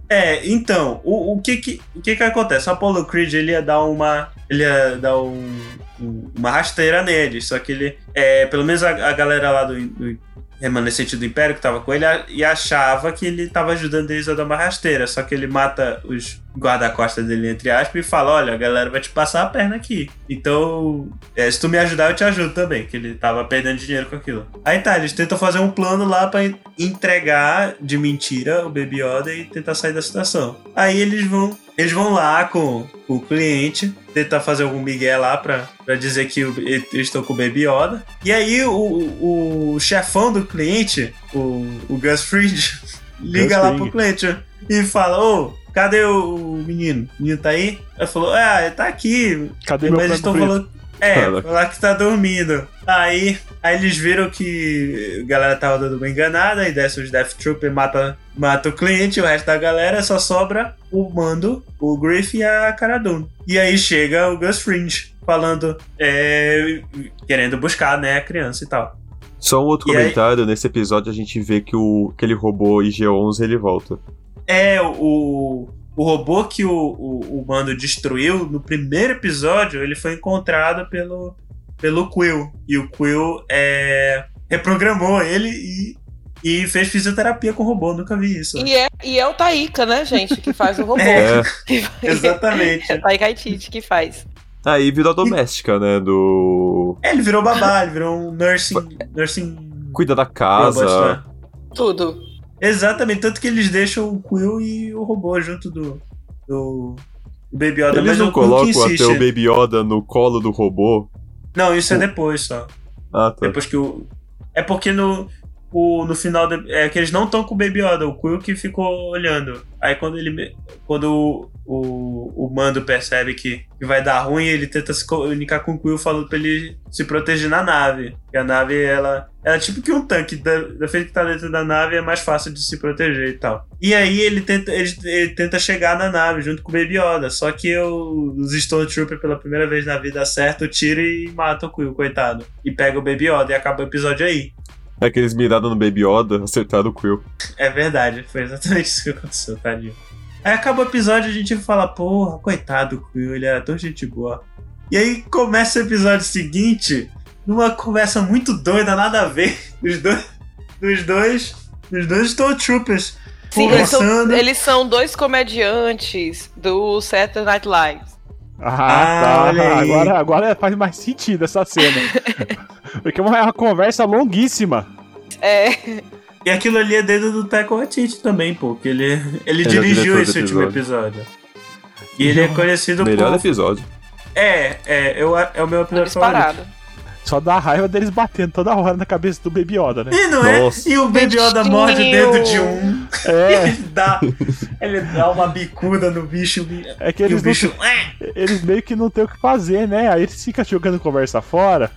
É, então, o, o, que, que, o que que acontece? O Apollo Creed ele ia dar uma. Ele ia dar um, um- uma rasteira nele. Só que ele. É, pelo menos a, a galera lá do, do remanescente do Império que tava com ele a- e achava que ele tava ajudando eles a dar uma rasteira. Só que ele mata os guarda-costas dele, entre aspas, e fala: Olha, a galera vai te passar a perna aqui. Então, é, se tu me ajudar, eu te ajudo também. Que ele tava perdendo dinheiro com aquilo. Aí tá, eles tentam fazer um plano lá en- entregar de mentira o Baby Yoda e tentar sair da situação. Aí eles vão. Eles vão lá com o cliente, tentar fazer algum migué lá pra, pra dizer que eles estão com o Baby Yoda. E aí o, o chefão do cliente, o, o Gus Fring, liga lá Fring. pro cliente e fala: Ô, cadê o menino? O menino tá aí? Ele falou: Ah, ele tá aqui. Cadê meu Mas eles frango estão falando. É, falar que tá dormindo. Aí, aí eles viram que a galera tava dando uma enganada, aí desce os Death Trooper, mata, mata o cliente, o resto da galera só sobra o Mando, o Griff e a Cara Dune. E aí chega o Gus Fringe falando, é, querendo buscar, né, a criança e tal. Só um outro E aí- comentário, nesse episódio a gente vê que o, aquele robô IG-11 ele volta. É, o, o robô que o, o, o Mando destruiu no primeiro episódio, ele foi encontrado pelo, pelo Quill. E o Quill é, reprogramou ele e, e fez fisioterapia com o robô. Nunca vi isso. E é, e é o Taika, né, gente, que faz o robô. É. Faz- Exatamente. É o Taika Waititi que faz. Aí virou a doméstica, né? Do. É, ele virou babá, ele virou um nursing. nursing Cuida da robot, casa. né? Tudo. Exatamente, tanto que eles deixam o Quill e o robô junto do, do, do Baby Yoda. Eles mas não o colocam até o Baby Yoda no colo do robô. Não, isso é depois só. Ah, tá. Depois que o. É porque no. O, no final do- é que eles não estão com o Baby Yoda, o Quill que ficou olhando. Aí quando ele quando o, o, o Mando percebe que, vai dar ruim, ele tenta se comunicar com o Quill falando pra ele se proteger na nave. E a nave ela é tipo que um tanque, da, da feita que tá dentro da nave é mais fácil de se proteger e tal. E aí ele tenta ele, ele tenta chegar na nave junto com o Baby Yoda, só que o- os Stormtroopers pela primeira vez na vida acertam o tiro e matam o Quill, coitado. E pega o Baby Yoda e acaba o episódio aí. É que eles miraram no Baby Yoda, acertaram o Quill. É verdade, foi exatamente isso que aconteceu, tadinho. Aí acaba o episódio e a gente fala, porra, coitado do Quill, ele era tão gente boa. E aí começa o episódio seguinte, numa conversa muito doida, nada a ver, dos dois. Dos dois. Dos dois Stormtroopers. Sim, eles são, eles são dois comediantes do Saturday Night Live. Ah, Ah, tá. olha aí. Agora, agora faz mais sentido essa cena. Porque é uma, é uma conversa longuíssima. É, E aquilo ali é dedo do Taika Waititi também, pô, que ele, ele é dirigiu esse último episódio. E ele é conhecido Melhor por... episódio. É, é, eu, é o meu episódio favorito. disparado. Só dá raiva deles batendo toda hora na cabeça do Baby Yoda, né? E não Nossa. é? E o Baby Yoda morde o dedo de um. É, Ele dá, ele dá uma bicuda no bicho. é que E o eles, não, bicho. eles meio que não tem o que fazer, né? Aí eles ficam jogando conversa fora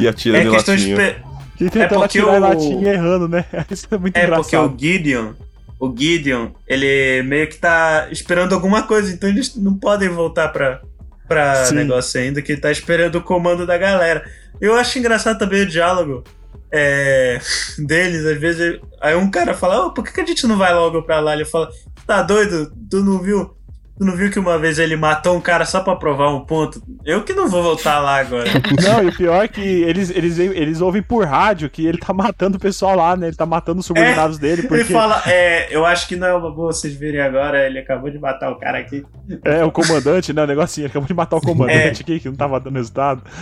E atira É de de. latinha. pe- e tentando porque atirar o- a latinha errando, né? Isso é muito É porque engraçado. o Gideon. O Gideon, ele meio que tá esperando alguma coisa, então eles não podem voltar pra, pra Sim. negócio ainda, que ele tá esperando o comando da galera. Eu acho engraçado também o diálogo é, deles, às vezes. Aí um cara fala, "Ô, por que, que a gente não vai logo pra lá? Ele fala, tá doido? Tu não viu? Tu não viu que uma vez ele matou um cara só pra provar um ponto? Eu que não vou voltar lá agora. Não, e o pior é que eles, eles, eles ouvem por rádio que ele tá matando o pessoal lá, né? Ele tá matando os subordinados dele, porque Ele fala, é, eu acho que não é uma boa vocês verem agora, ele acabou de matar o cara aqui. é o comandante, né? O negocinho, ele acabou de matar o comandante É. aqui, que não tava dando resultado.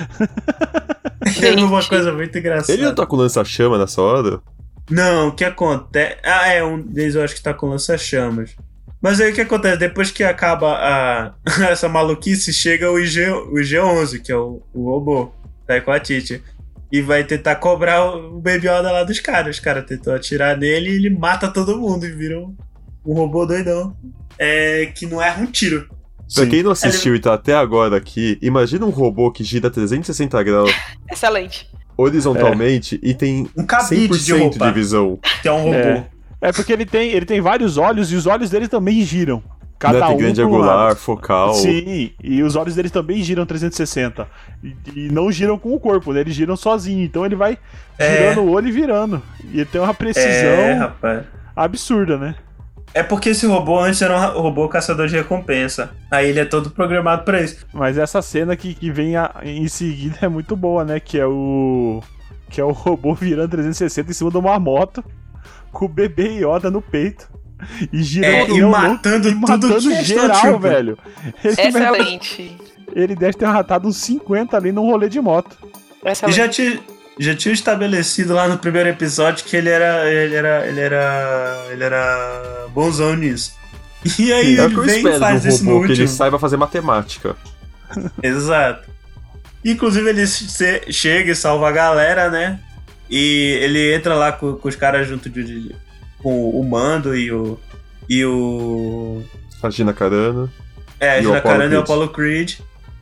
É uma coisa muito engraçada. Ele não tá com lança-chama nessa hora? Não, o que acontece. Ah, é, um deles eu acho que tá com lança-chamas. Mas aí o que acontece? Depois que acaba a... essa maluquice, chega o, IG... o IG-11, que é o, o robô, Taiko Atiti. E vai tentar cobrar o Baby Yoda lá dos caras. Os caras tentou atirar nele e ele mata todo mundo e vira um, um robô doidão. É, que não erra um tiro. Pra Sim. quem não assistiu e tá até agora aqui, imagina um robô que gira 360 graus Excelente. horizontalmente e tem Um cabide 100% de de visão. que é um robô. É. É porque ele tem, ele tem vários olhos e os olhos dele também giram. Cada? Tem um grande angular, lado. focal. Sim, e os olhos dele também giram 360. E, e não giram com o corpo, né? Eles giram sozinho. Então ele vai É. girando o olho e virando. E ele tem uma precisão É, rapaz. absurda, né? É porque esse robô antes era um robô caçador de recompensa. Aí ele é todo programado pra isso. Mas essa cena que, que vem a- em seguida é muito boa, né? Que é o. Que é o robô virando 360 em cima de uma moto, com o bebê Yoda no peito. E girando É, e matando louco, e tudo matando que geral, Stormtrooper. velho. Ele, Excelente. ele deve ter matado uns 50 ali num rolê de moto. E Excelente. já tinha, já tinha estabelecido lá no primeiro episódio que ele era. ele era. ele era. ele era bonzão nisso. E aí É o ele vem e faz do isso no robô, que ele último. saiba fazer matemática. Exato. Inclusive ele chega e salva a galera, né? E ele entra lá com, com os caras junto de, de- com o Mando e o. E o. A Gina Carano. É, a Gina Carano e o. Apollo Creed.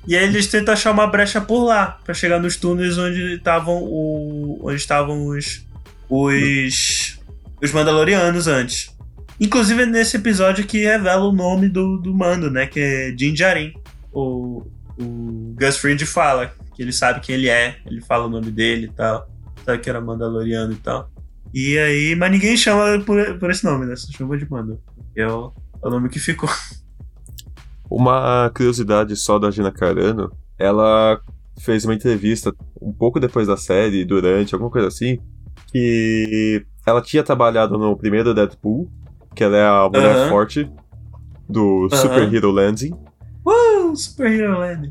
E aí eles tentam achar uma brecha por lá, pra chegar nos túneis onde estavam o. onde estavam os. os. os Mandalorianos antes. Inclusive é nesse episódio que revela o nome do, do mando, né? Que é Din Djarin. O, o Gus Fring fala que ele sabe quem ele é, ele fala o nome dele e tal. Que era Mandaloriano e tal. E aí, mas ninguém chama por, por esse nome, né? Só chama de Mando. É o, é o nome que ficou. Uma curiosidade só da Gina Carano, ela fez uma entrevista um pouco depois da série, durante, alguma coisa assim, que ela tinha trabalhado no primeiro Deadpool, que ela é a mulher Aham. forte do Aham. Super Hero Landing, Uh, Super Hero Land.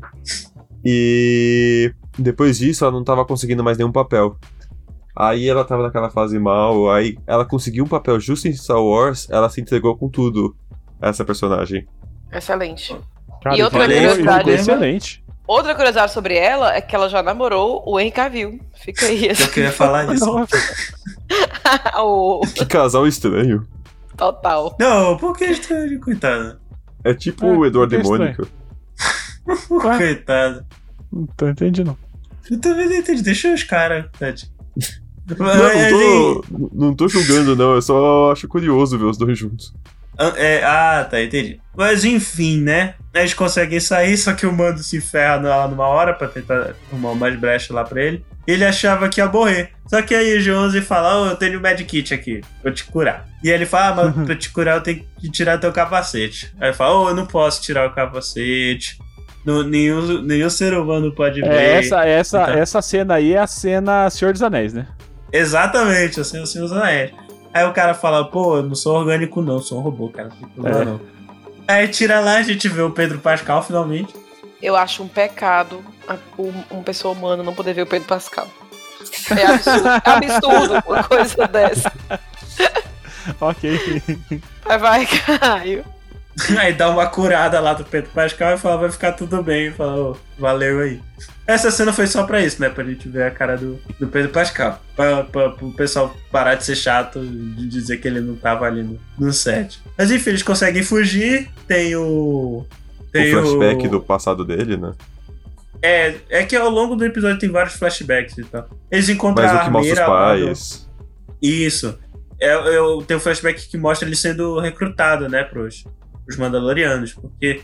e depois disso ela não tava conseguindo mais nenhum papel. Aí ela tava naquela fase mal, aí ela conseguiu um papel justo em Star Wars, ela se entregou com tudo a essa personagem. Excelente. Cara, E outra curiosidade- ficou excelente. Outra curiosidade sobre ela é que ela já namorou o Henry Cavill. Fica aí. Eu queria falar isso. O Que casal estranho. total. Não, por que estranho, coitado? É tipo É, o Eduardo e. Ué? Coitado. Não tô entendendo, não. Eu também não entendi. Deixa os caras, Tati. Não, não tô, não tô julgando, não. Eu só acho curioso ver os dois juntos. Ah, é, ah, tá, entendi. Mas enfim, né? Eles conseguem sair, só que o mando se ferra lá numa hora pra tentar arrumar mais brecha lá pra ele. Ele achava que ia morrer. Só que aí o G11 fala: Ô, eu tenho um medkit aqui, vou te curar. E ele fala: Ah, mas pra te curar eu tenho que tirar teu capacete. Aí ele fala: Ô, eu não posso tirar o capacete. Não, nenhum, nenhum ser humano pode ver. É, essa, essa, Então. essa cena aí é a cena Senhor dos Anéis, né? Exatamente, assim, assim os anéis. Aí o cara fala, pô, eu não sou orgânico não, sou um robô, cara. Não tem problema É. não. Aí tira lá, a gente vê o Pedro Pascal finalmente. Eu acho um pecado um- uma pessoa humana não poder ver o Pedro Pascal. É absurdo, é absurdo uma coisa dessa. ok. Vai, vai, Caio. Aí dá uma curada lá do Pedro Pascal e fala, vai ficar tudo bem. Fala, valeu aí. Essa cena foi só pra isso, né? Pra gente ver a cara do, do Pedro Pascal. Pra, pra, pro pessoal parar de ser chato de dizer que ele não tava ali no, no set. Mas enfim, eles conseguem fugir. Tem o. Tem o flashback do passado dele, né? É, é que ao longo do episódio tem vários flashbacks e tal. Eles encontram Mas o que mostra os lá do- pais. Isso. É, é, o- tem um flashback que mostra ele sendo recrutado, né, pros, pros Mandalorianos. Porque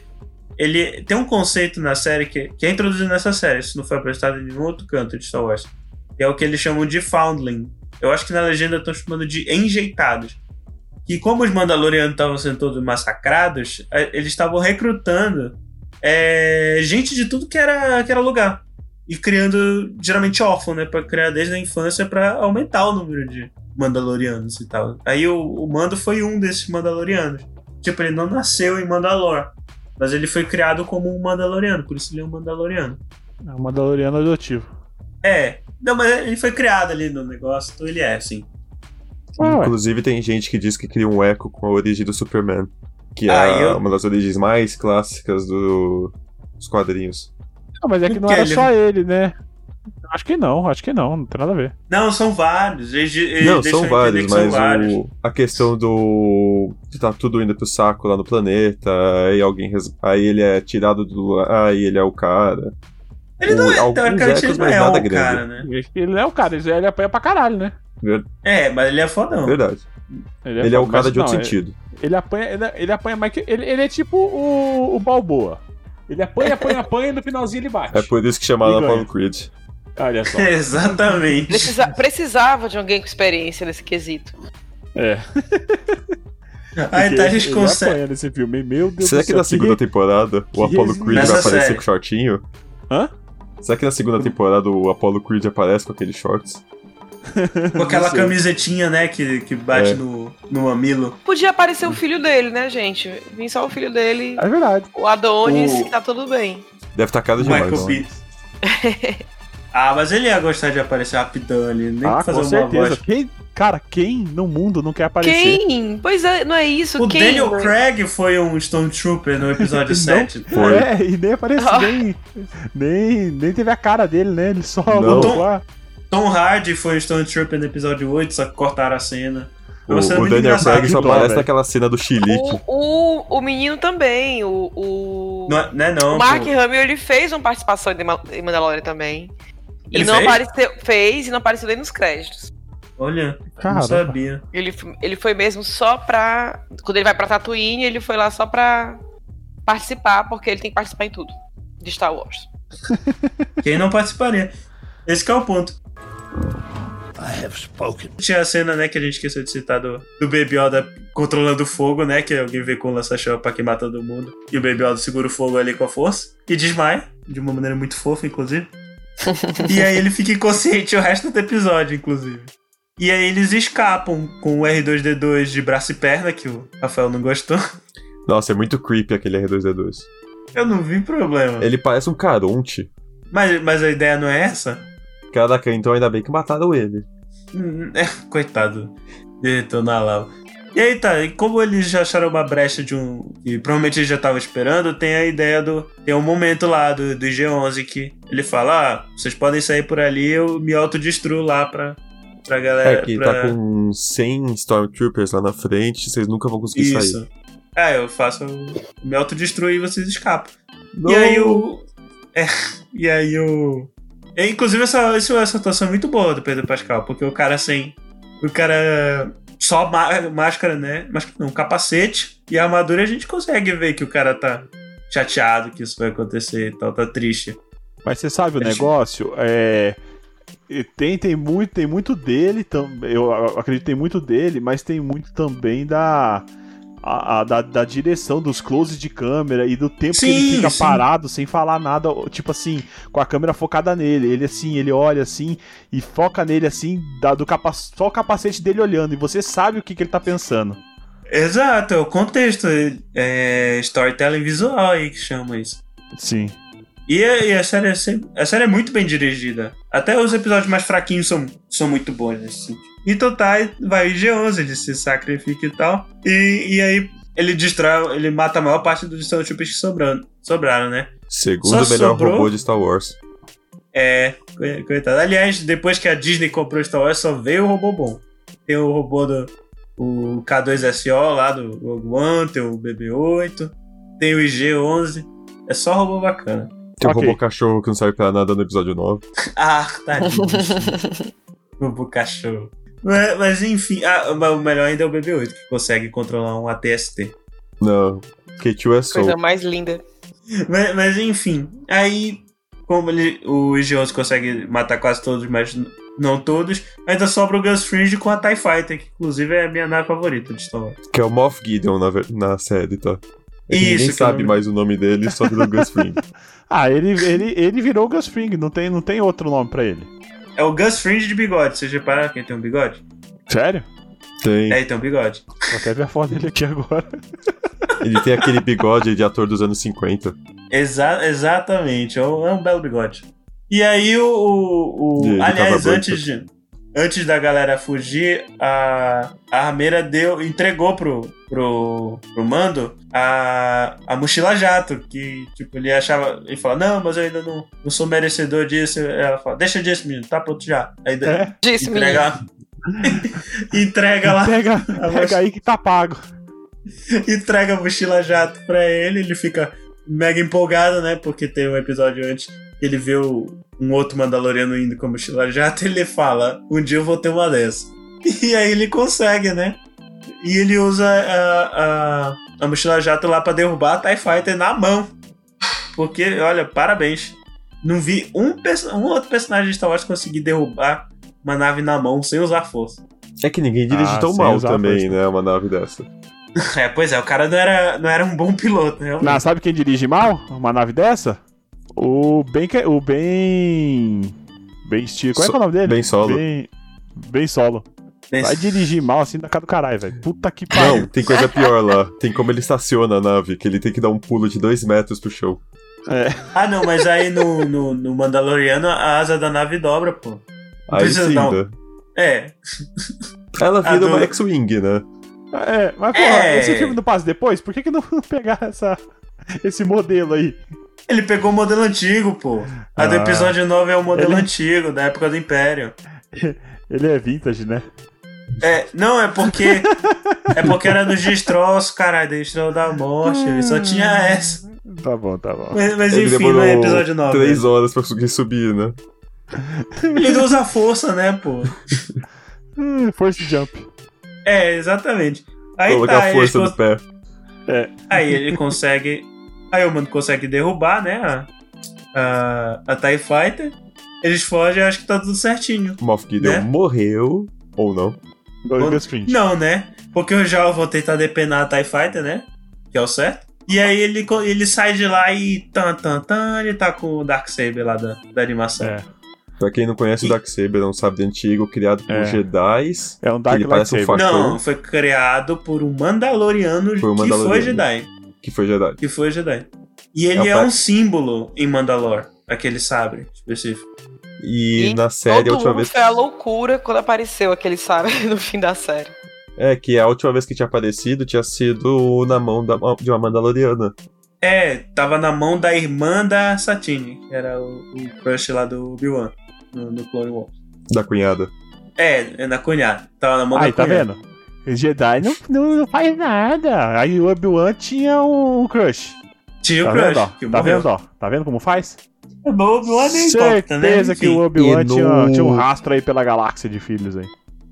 ele tem um conceito na série que, que é introduzido nessa série. Isso não foi apresentado em nenhum outro canto de Star Wars. Que é o que eles chamam de Foundling. Eu acho que na legenda estão chamando de enjeitados. Que como os Mandalorianos estavam sendo todos massacrados, eh, eles estavam recrutando é, gente de tudo que era, que era lugar. E criando, geralmente, órfão, né? Pra criar desde a infância pra aumentar o número de Mandalorianos e tal. Aí o, o Mando foi um desses Mandalorianos. Tipo, ele não nasceu em Mandalor. Mas ele foi criado como um Mandaloriano, por isso ele é um Mandaloriano. É um Mandaloriano adotivo. É. Não, mas ele foi criado ali no negócio, então ele é, assim. Ah. Inclusive, tem gente que diz que cria um eco com a origem do Superman. Que é Ah, eu- uma das origens mais clássicas do- dos quadrinhos. Não, mas é que não Porque era ele- só ele, né? Acho que não, acho que não, não tem nada a ver. Não, são vários. Eles, eles Não, são vários, que são mas vários. o- a questão do. de tá tudo indo pro saco lá no planeta, aí alguém. res- Aí ele é tirado do aí ele é o cara. Ele não o- é, alguns teoricamente, ele não é nada o grande. cara, né? Ele não é o cara, ele ele apanha pra caralho, né? Ver- É, mas ele é fodão. Verdade. Ele é o foda, cara mas de outro não, é- sentido. Ele apanha, ele, ele apanha mais que. Ele, ele é tipo o, o Balboa. Ele apanha, apanha, apanha e no finalzinho ele bate. É por isso que chamaram Apollo. Creed. Olha só. Exatamente. Precisa- precisava de alguém com experiência nesse quesito. É. Aí tá, a gente ele consegue. nesse filme. Meu Deus Será do que céu. na segunda temporada o que Apollo. Creed vai Nessa aparecer série. com shortinho? Hã? Será que na segunda temporada o Apollo Creed aparece com aqueles shorts? Com aquela camisetinha, né, que, que bate É. no, no mamilo. Podia aparecer o filho dele, né, gente? Vim só o filho dele, É verdade. o Adonis, O- que tá tudo bem. Deve estar cara demais. Michael? P. ah, mas ele ia gostar de aparecer rapidão ali, nem ah, fazer com uma certeza. voz. Quem, cara, quem no mundo não quer aparecer? Quem? Pois é, não é isso. O Quem? Daniel Craig foi um Stormtrooper no episódio Não. 7. Foi. É, e nem apareceu, Ah. nem, nem, nem teve a cara dele, né? Ele só Não. Tom-. Tom Hardy foi um Stormtrooper no episódio 8, só que cortaram a cena. O, cena o muito Daniel. Craig só aparece naquela cena do chilique. O, o, o menino também, o. O, Não, é- não é não, o Mark pô. Hamill, ele fez uma participação em Mandalorian também. E Ele não fez? apareceu. Fez e não apareceu nem nos créditos. Olha, Cara, não sabia. Ele, ele foi mesmo só pra. Quando ele vai pra Tatooine, ele foi lá só pra participar, porque ele tem que participar em tudo de Star Wars. Quem não participaria? Esse que é o ponto. I have spoken. Tinha a cena, né, que a gente esqueceu de citar do, do Baby Yoda controlando o fogo, né? Que alguém vê com o lança-chama pra queimar todo mundo. E o Baby Yoda segura o fogo ali com a força. E desmaia, de uma maneira muito fofa, inclusive. E aí ele fica inconsciente o resto do episódio, inclusive. E aí eles escapam com o R2D2 de braço e perna, que o Rafael não gostou. Nossa, é muito creepy aquele R2D2. Eu não vi problema. Ele parece um caronte. Mas, mas a ideia não é essa? Caraca, então ainda bem que mataram ele. Hum, É, coitado. Diretor na lava. E aí tá, e como eles já acharam uma brecha de um. que provavelmente eles já estavam esperando, tem a ideia do. Tem um momento lá do, do G11 que ele fala: Ah, vocês podem sair por ali, eu me autodestruo lá pra, pra galera. É que pra... tá com 100 Stormtroopers lá na frente, vocês nunca vão conseguir sair. Isso. É, eu faço. Me autodestruir e vocês escapam. Não. E aí o. É, e aí o. é, inclusive, essa, essa, atuação é muito boa do Pedro Pascal, porque o cara sem. O cara. Só má- máscara, né? Máscara não, capacete e a armadura a gente consegue ver que o cara tá chateado que isso vai acontecer e tal, tá triste. Mas você sabe o negócio? É. Tem, tem, muito, tem muito dele, eu acredito tem muito dele, mas tem muito também da, a- a- da, da direção, dos closes de câmera e do tempo que ele Sim, fica sim. parado sem falar nada, tipo assim, com a câmera focada nele. Ele assim, ele olha assim e foca nele assim, dá do capa só o capacete dele olhando, e você sabe o que, que ele tá pensando. Exato, é o contexto. É storytelling visual aí que chama isso. Sim. E a, e a série é sempre- a série é muito bem dirigida. Até os episódios mais fraquinhos são, são muito bons nesse sentido. Então tá, e vai o G11, ele se sacrifica e tal. E, e aí ele destrói, ele mata a maior parte dos Stormtroopers que sobrando, sobraram, né? Segundo Só melhor sobrou- robô de Star Wars. É, coi- coitado. Aliás, depois que a Disney comprou Star Wars, só veio o robô bom. Tem o robô do o K2SO lá do Rogue One, tem o BB-8, tem o IG-11. É só robô bacana. Tem um Ok. robô cachorro que não serve pra nada no episódio 9. Ah, tadinho. robô cachorro. Mas, mas enfim, ah, mas o melhor ainda é o BB-8, que consegue controlar um ATST. Não. K2 é Soul. Coisa mais linda. Mas, mas enfim, aí como ele, o IG-11 consegue matar quase todos, mas não todos, ainda sobra o Gus Fringe com a TIE Fighter, que inclusive é a minha nave favorita de Star Wars. Que é o Moff Gideon na, na série, tá? É Isso, ninguém sabe mais o nome dele, só virou Gus Fring. Ah, ele, ele, ele virou o Gus Fring, não tem, não tem outro nome pra ele. É o Gus Fringe de bigode. Vocês repararam que ele tem um bigode? Sério? Tem. É, ele tem um bigode. Vou até ver a foto dele aqui agora. Ele tem aquele bigode de ator dos anos 50. Exa exatamente, é um, é um belo bigode. E aí o. o- o- aliás, antes, de, antes da galera fugir, a, a armeira deu, entregou pro, pro, pro mando a, a mochila jato. Que tipo, ele achava. Ele fala, não, mas eu ainda não, não sou merecedor disso. Ela fala, deixa disso, menino, tá pronto já. Aí É, Disse, entrega. entrega lá. pega, pega aí que tá pago. entrega a mochila jato pra ele, ele fica mega empolgado, né? Porque tem um episódio antes que ele vê o- um outro Mandaloriano indo com a mochila jato e ele fala: Um dia eu vou ter uma dessa. E aí ele consegue, né? E ele usa a, a, a mochila jato lá pra derrubar a TIE Fighter na mão. Porque, olha, parabéns. Não vi um, um outro personagem de Star Wars conseguir derrubar uma nave na mão sem usar força. É que ninguém dirige Ah, tão mal também, força. né? Uma nave dessa. É, pois é, o cara não era, não era um bom piloto, né? Não, sabe quem dirige mal uma nave dessa? O Ben. que- O Ben. Ben Steel. Qual é, que é o nome dele? Ben Solo. Ben, ben Solo. Vai dirigir mal assim na cara do caralho, velho. Puta que Não, pariu. tem coisa pior lá. Tem como ele estaciona a nave, que ele tem que dar um pulo de dois metros pro chão. Ah, não, mas aí no, no, no Mandaloriano a asa da nave dobra, pô. Não Aí precisa sim, não. né? É. Ela vira do- uma X-Wing, né? É, mas porra, É. esse filme não passa depois? Por que, que não pegar essa, esse modelo aí? Ele pegou o modelo antigo, pô. A do Ah. episódio 9 é o modelo Ele- antigo, da época do Império. Ele é vintage, né? É, não, é porque. é porque era dos destroços, caralho, destroço da morte. Ele só tinha essa. Tá bom, tá bom. Mas, mas Ele enfim, demorou no episódio 9. três horas pra conseguir subir, né? Ele não usa força, né, pô? Hum, Force Jump. É, exatamente. Aí Colocar tá, eles força cons- no pé. Aí ele consegue. Aí o mano consegue derrubar, né? A, a, a TIE Fighter. Eles fogem, acho que tá tudo certinho. Moff Gideon Né? morreu, ou não. Fring. Não, né? Porque eu já vou tentar depenar a TIE Fighter, né? Que é o certo. E aí ele, ele sai de lá e tan, tan, tan, ele tá com o Darksaber lá da, da animação. É, Pra quem não conhece o Darksaber, é um sabre antigo criado por É. Jedis. é um Dark Ele parece um. Não, foi criado por um Mandaloriano, Por um que foi Mandaloriano. Jedi. Que foi Jedi. Que foi Jedi. E ele É é, um símbolo em Mandalore, aquele sabre específico. E, E na série, a Todo última mundo vez. foi a loucura quando apareceu aquele sabe no fim da série. É, que a última vez que tinha aparecido tinha sido na mão da- de uma Mandaloriana. É, tava na mão da irmã da Satine, que era o, o crush lá do Obi-Wan, no, no Clone Wars. Da cunhada. É, é na cunhada. Tava na mão Aí, da tá cunhada. vendo? O Jedi não, não, não faz nada. Aí o Obi-Wan tinha um crush. Tinha Tá o crush, vendo, ó? Tá morreu. vendo, ó? Tá vendo como faz? É bom, o Obi-Wan nem importa, né? Certeza que o Obi-Wan tinha, no- tinha um rastro aí pela galáxia de filhos aí.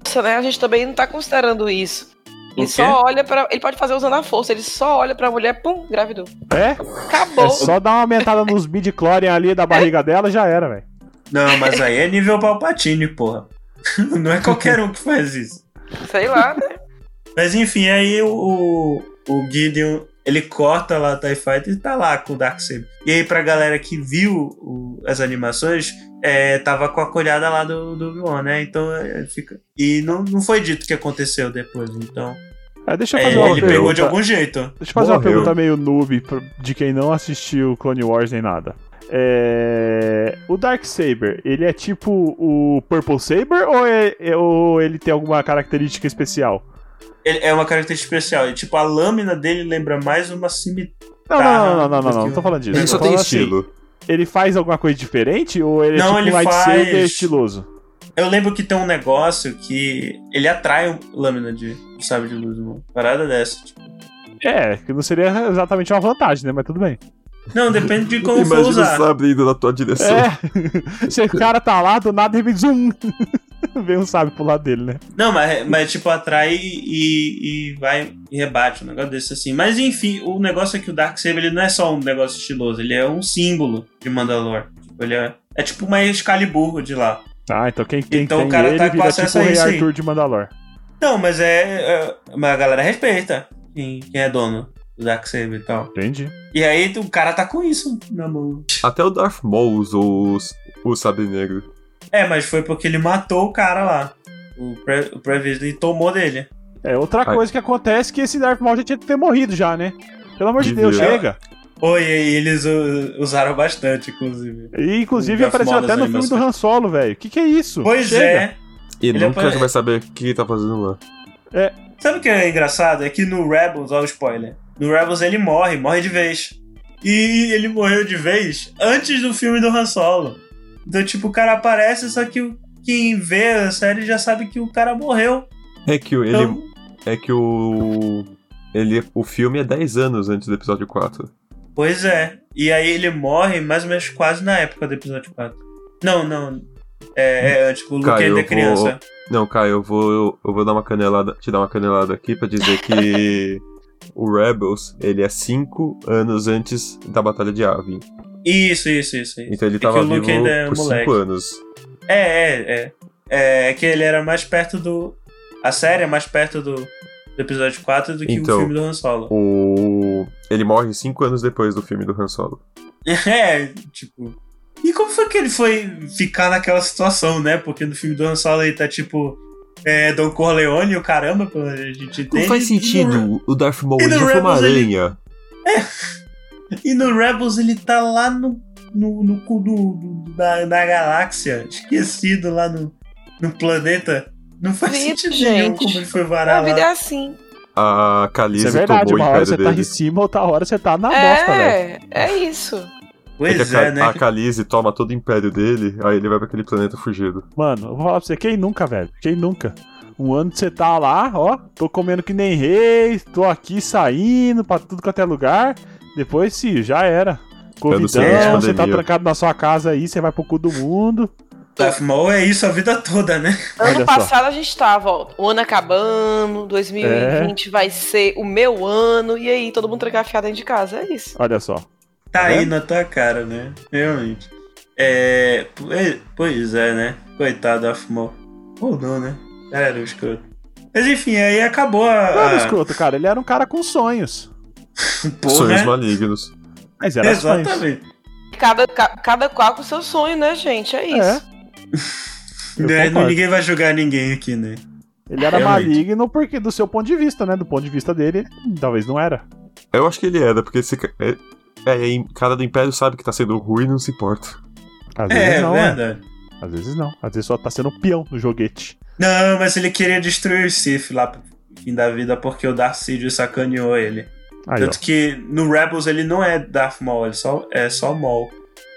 Nossa, né? A gente também não tá considerando isso. Ele só olha pra. Ele pode fazer usando a força, ele só olha pra mulher, pum, gravidou. É? Acabou. É só dar uma aumentada nos midi-chlorian ali da barriga dela já era, velho. Não, mas aí é nível Palpatine, porra. Não é qualquer um que faz isso. Sei lá, né? Mas enfim, aí o, o Gideon, ele corta lá a TIE Fighter e tá lá com o Darksaber. E aí pra galera que viu o- as animações, é, tava com a colhada lá do, do Obi-Wan, né? Então é, fica... E não, não foi dito o que aconteceu depois, então... É, deixa eu É, fazer uma ele pergunta. pegou de algum jeito. Deixa eu fazer uma Morreu. pergunta meio noob de quem não assistiu Clone Wars nem nada. É... O Darksaber, ele é tipo o Purple Saber ou, é- é- ou ele tem alguma característica especial? Ele é uma característica especial. E, tipo, a lâmina dele lembra mais uma cimitarra. Não, não, não, não, não, não, não, tô falando disso. Ele só tem assim, estilo. ele faz alguma coisa diferente ou ele é Não, tipo ele lightsaber faz- estiloso? Eu lembro que tem um negócio que ele atrai lâmina de sabe de luz, uma parada dessa. Tipo. É, que não seria exatamente uma vantagem, né? Mas tudo bem. Não, depende de como for Imagina o usar. sabre indo na tua direção. É, se o cara tá lá, do nada, de repente, zoom! Vem um sábio pro lado dele, né? Não, mas, mas tipo, atrai e, e vai e rebate, um negócio desse assim. Mas enfim, o negócio é que o Darksaber ele não é só um negócio estiloso, ele é um símbolo de Mandalor. Tipo, ele é, é tipo uma Excalibur de lá. Ah, então quem, quem Então o tem cara ele tá com vira acesso tipo o a Rei isso aí. Arthur de Mandalor. Não, mas é. é mas a galera respeita quem, quem é dono do Darksaber e tal. Entendi. E aí o cara tá com isso na mão. Até o Darth Maul usou os- o sabre negro. É, mas foi porque ele matou o cara lá. O, Pre o Previsely tomou dele. É, outra Ai. coisa que acontece é que esse Darth Maul já tinha que ter morrido já, né? Pelo amor de Devia. Deus, chega. Oi, e eles u- usaram bastante, inclusive. E inclusive O Darth apareceu Maul até das no filme do animações. Han Solo, velho. Que que é isso? Pois Chega. é. E Ele nunca apare- vai saber o que ele tá fazendo lá. Sabe o que é engraçado? É que no Rebels, ó o spoiler. No Rebels ele morre, morre de vez. E ele morreu de vez antes do filme do Han Solo. Então, tipo, o cara aparece, só que quem vê a série já sabe que o cara morreu. É que o- ele. Então, É que o. Ele, o filme é 10 anos antes do episódio 4. pois é. E aí ele morre mais ou menos quase na época do episódio 4. Não, não. É, é tipo, o Luke ainda é criança. Não, Caio, eu vou, eu, eu vou dar uma canelada, te dar uma canelada aqui pra dizer que o Rebels, ele é 5 anos antes da Batalha de Yavin. Isso, isso, isso. isso. Então ele É tava vivo é por 5 moleque. anos. É, é, é. É que ele era mais perto do. A série é mais perto do, do episódio 4 do que Então. o filme do Han Solo. O... Ele morre 5 anos depois do filme do Han Solo. É, tipo. E como foi que ele foi ficar naquela situação, né? Porque no filme do Han Solo ele tá tipo. É, Don Corleone o caramba, pelo que a gente entende. Não faz sentido. O Darth Maul já foi uma Rebels ele- aranha. E no Rebels ele tá lá no. No, no cu do, do- da, da galáxia, esquecido lá no, no planeta. Não faz Vida, sentido nenhum gente. como ele foi A varar vida é lá. assim. A Isso Khaleesi é verdade, tomou uma hora você tá dele. em cima, outra hora você tá na bosta, velho. É, é isso. É Pois é, né? a Khaleesi toma todo o império dele, aí ele vai pra aquele planeta fugido. Mano, eu vou falar pra você, quem nunca, velho? Quem nunca? Um ano você tá lá, ó, tô comendo que nem rei, tô aqui saindo pra tudo quanto é lugar. Depois, sim, já era. Covidão, você tá trancado na sua casa aí, você vai pro cu do mundo. Darth Maul é isso a vida toda, né? Olha Ano só. passado a gente tava, ó, o ano acabando, 2020 vai ser o meu ano, e aí todo mundo trancafiado dentro de casa, é isso. Olha só. Tá aí vendo? na tua cara, né? Realmente. É. pois- Pois é, né? Coitado da Maul. Ou não, né? Era o escroto. Mas enfim, aí acabou Não era a. a... escroto, cara, ele era um cara com sonhos. Porra, Sonhos né? malignos. Mas era sonhos. Exatamente. Cada, ca- cada qual com seu sonho, né, gente? É isso. É. Concordo. ninguém vai julgar ninguém aqui, né? Ele era Realmente. maligno porque do seu ponto de vista, né? Do ponto de vista dele, talvez não era. Eu acho que ele era, porque esse ca- é, é, em- cara do Império sabe que tá sendo ruim e não se importa. Às vezes É, não, é. Às vezes não. Às vezes só tá sendo um peão no joguete. Não, mas ele queria destruir o Sith lá pro fim da vida porque o Darth Sidious sacaneou ele. Aí, ó. Tanto que no Rebels ele não é Darth Maul, ele só, é só Maul.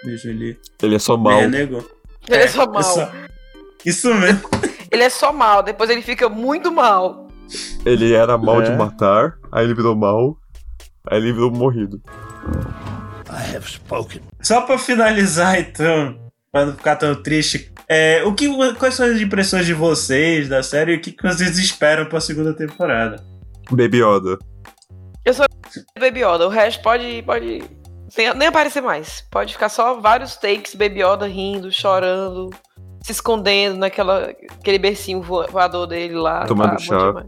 Veja ele Ele é só mal. renegou. Ele é só mal. Isso, isso mesmo. Ele é só mal, depois ele fica muito mal. Ele era mal É. de matar, aí ele virou mal, aí ele virou morrido. I have spoken. Só pra finalizar, então, pra não ficar tão triste, é, o que, quais são as impressões de vocês da série e o que, que vocês esperam pra segunda temporada? Baby Yoda. Baby Yoda, o resto pode, pode nem, nem aparecer mais. Pode ficar só vários takes Baby Yoda rindo, chorando, se escondendo naquela aquele bercinho vo- voador dele lá. Tomando bom chá.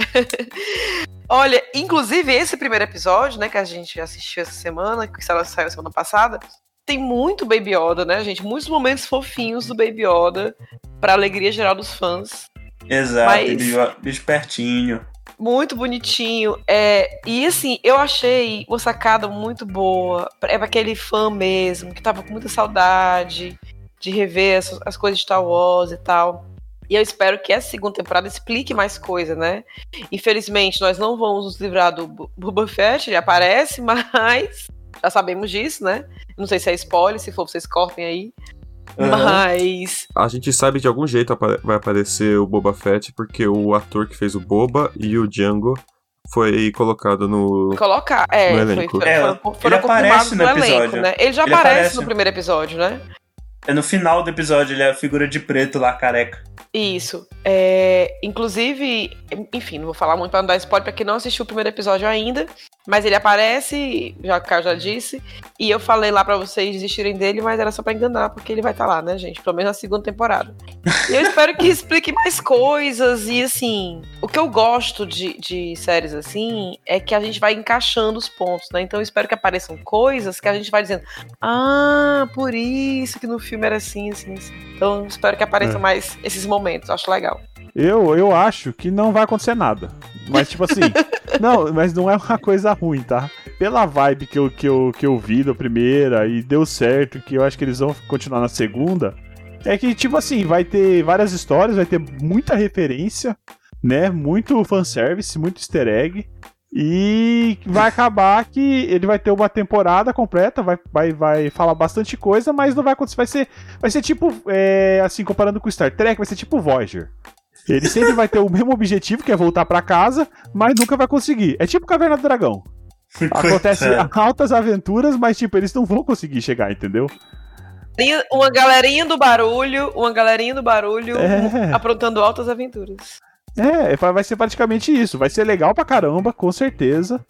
Olha, inclusive esse primeiro episódio, né, que a gente assistiu essa semana, que saiu semana passada, tem muito Baby Yoda, né, gente? Muitos momentos fofinhos do Baby Yoda pra alegria geral dos fãs. Exato, Mas- bicho pertinho. Muito bonitinho. É, e assim, eu achei uma sacada muito boa. É pra aquele fã mesmo, que tava com muita saudade de rever as, as coisas de Star Wars e tal. E eu espero que essa segunda temporada explique mais coisa, né? Infelizmente, nós não vamos nos livrar do Boba Fett, ele aparece, mas já sabemos disso, né? Não sei se é spoiler, se for, vocês cortem aí. Aham. Mas. A gente sabe de algum jeito vai aparecer o Boba Fett, porque o ator que fez o Boba e o Django foi colocado no. Colocar. É, No foi, elenco. foi, É, foram, ele aparece confirmados no no elenco, episódio. né? Ele já Ele aparece, aparece. no primeiro episódio, né? É no final do episódio, ele é a figura de preto lá, careca. Isso. É, inclusive, enfim, não vou falar muito pra não dar spoiler pra quem não assistiu o primeiro episódio ainda. Mas ele aparece, já o Caio já disse. E eu falei lá pra vocês desistirem dele, mas era só pra enganar, porque ele vai estar lá, né, gente? Pelo menos na segunda temporada. E eu espero que explique mais coisas. E assim, o que eu gosto de, de séries assim é que a gente vai encaixando os pontos, né? Então eu espero que apareçam coisas que a gente vai dizendo, ah, por isso que no filme era assim, assim, assim. Então espero que apareçam É. mais esses momentos. Acho legal. Eu, eu acho que não vai acontecer nada. Mas, tipo assim, não, mas não é uma coisa ruim, tá? Pela vibe que eu, que, eu, que eu vi da primeira e deu certo, que eu acho que eles vão continuar na segunda, é que, tipo assim, vai ter várias histórias, vai ter muita referência, né? Muito fanservice, muito easter egg. E vai acabar que ele vai ter uma temporada completa, vai, vai, vai falar bastante coisa, mas não vai acontecer. Vai ser, vai ser tipo, é, assim, comparando com Star Trek, vai ser tipo Voyager. Ele sempre vai ter o mesmo objetivo, que é voltar pra casa, mas nunca vai conseguir. É tipo Caverna do Dragão. Acontece Coitado. altas aventuras, mas tipo, eles não vão conseguir chegar, entendeu? Tem Uma galerinha do barulho, uma galerinha do barulho É. aprontando altas aventuras. É, vai ser praticamente isso. Vai ser legal pra caramba, com certeza.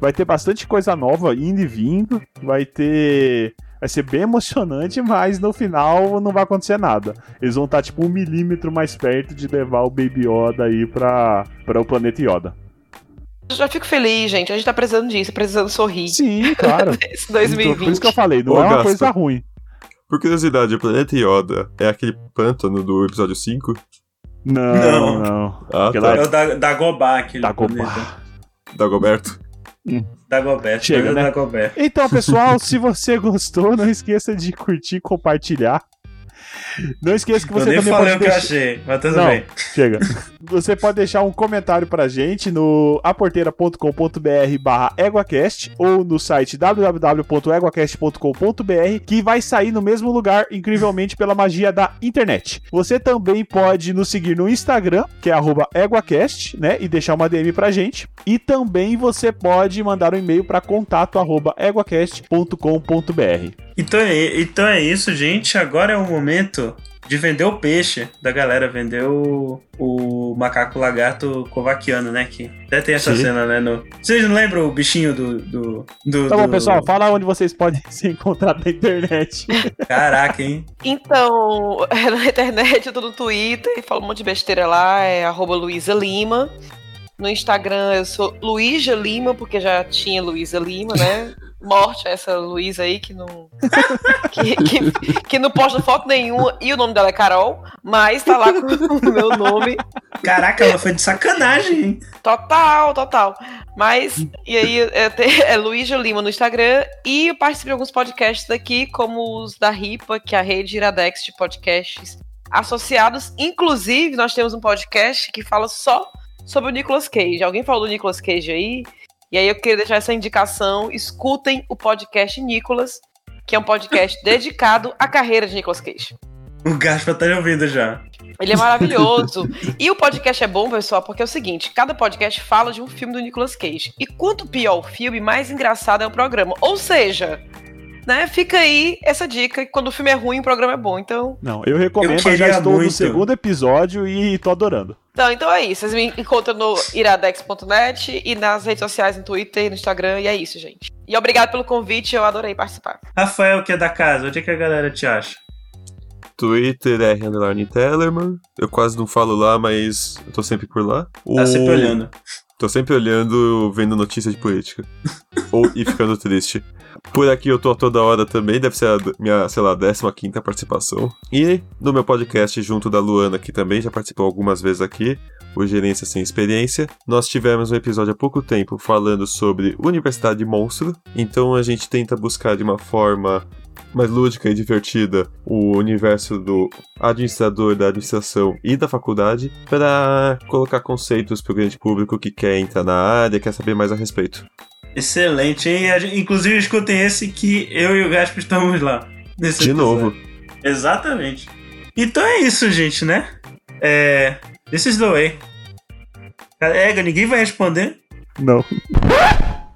Vai ter bastante coisa nova indo e vindo. Vai ter. Vai ser bem emocionante, mas no final não vai acontecer nada. Eles vão estar tipo um milímetro mais perto de levar o Baby Yoda aí pra, pra o planeta Yoda. Eu já fico feliz, gente. A gente tá precisando disso, precisando sorrir. Sim, claro. Esse Então, 2020. por isso que eu falei, não Ô, é uma Gasta. coisa ruim. Por curiosidade, o planeta Yoda é aquele pântano do episódio 5? Não, Não. não. Ah, tá. É o da, Dagobah, aquele Dagobah. planeta. Dagoberto. Dagobert, Chega, planeta né? Dagobert. Então, pessoal, se você gostou, não esqueça de curtir e compartilhar. Não esqueça que Eu você nem também falei pode o que eu achei, mas tudo Não, bem. chega. Você pode deixar um comentário pra gente no aporteira.com.br barra EguaCast ou no site www.eguacast.com.br que vai sair no mesmo lugar, incrivelmente pela magia da internet. Você também pode nos seguir no Instagram, que é arroba EguaCast, né, e deixar uma DM pra gente. E também você pode mandar um e-mail para contato arroba eguacast.com.br. Então é, então é isso, gente. Agora é o momento de vender o peixe da galera. Vender o, o macaco lagarto covaquiano, né? Que até tem essa Sim. cena, né? No... Vocês não lembram o bichinho do. do, do Tá bom, do- pessoal, fala onde vocês podem ser encontrados na internet. Caraca, hein? Então, é na internet, eu tô no Twitter e falo um monte de besteira lá, é arroba Luísa Lima. No Instagram eu sou Luísa Lima, porque já tinha Luísa Lima, né? Morte a essa Luísa aí que não. que, que, que não posta foto nenhuma e o nome dela é Carol, mas tá lá com o meu nome. Caraca, ela foi de sacanagem? Total, total. Mas, e aí, é, é Luísa Lima no Instagram e eu participo de alguns podcasts aqui, como os da RIPA, que é a rede Iradex de podcasts associados. Inclusive, nós temos um podcast que fala só sobre o Nicolas Cage. Alguém falou do Nicolas Cage aí? E aí eu queria deixar essa indicação. Escutem o podcast Nicolas, que é um podcast dedicado à carreira de Nicolas Cage. O Gaspa tá ouvindo já. Ele é maravilhoso. e o podcast é bom, pessoal, porque é o seguinte: cada podcast fala de um filme do Nicolas Cage. E quanto pior o filme, mais engraçado é o programa. Ou seja, né, fica aí essa dica: que quando o filme é ruim, o programa é bom. Então. Não, eu recomendo, Eu eu já queria estou no muito. segundo episódio e tô adorando. Não, então é isso. Vocês me encontram no iradex.net e nas redes sociais, no Twitter, no Instagram. E é isso, gente. E obrigado pelo convite, eu adorei participar. Rafael, que é da casa, onde é que a galera te acha? Twitter é underline Tellerman. Eu quase não falo lá, mas eu tô sempre por lá. Tá O- sempre olhando. Tô sempre olhando, vendo notícia de política. Ou e ficando triste. Por aqui eu tô a toda hora também, deve ser a minha, sei lá, 15 participação. E no meu podcast, junto da Luana, que também já participou algumas vezes aqui, o Gerência Sem Experiência, nós tivemos um episódio há pouco tempo falando sobre Universidade Monstro. Então a gente tenta buscar de uma forma mais lúdica e divertida o universo do administrador da administração e da faculdade para colocar conceitos para o grande público que quer entrar na área, quer saber mais a respeito. Excelente, hein? Inclusive, escutem esse que eu e o Gaspa estamos lá. nesse De episódio. novo. Exatamente. Então é isso, gente, né? É. This is the way. Ega, ninguém vai responder? Não.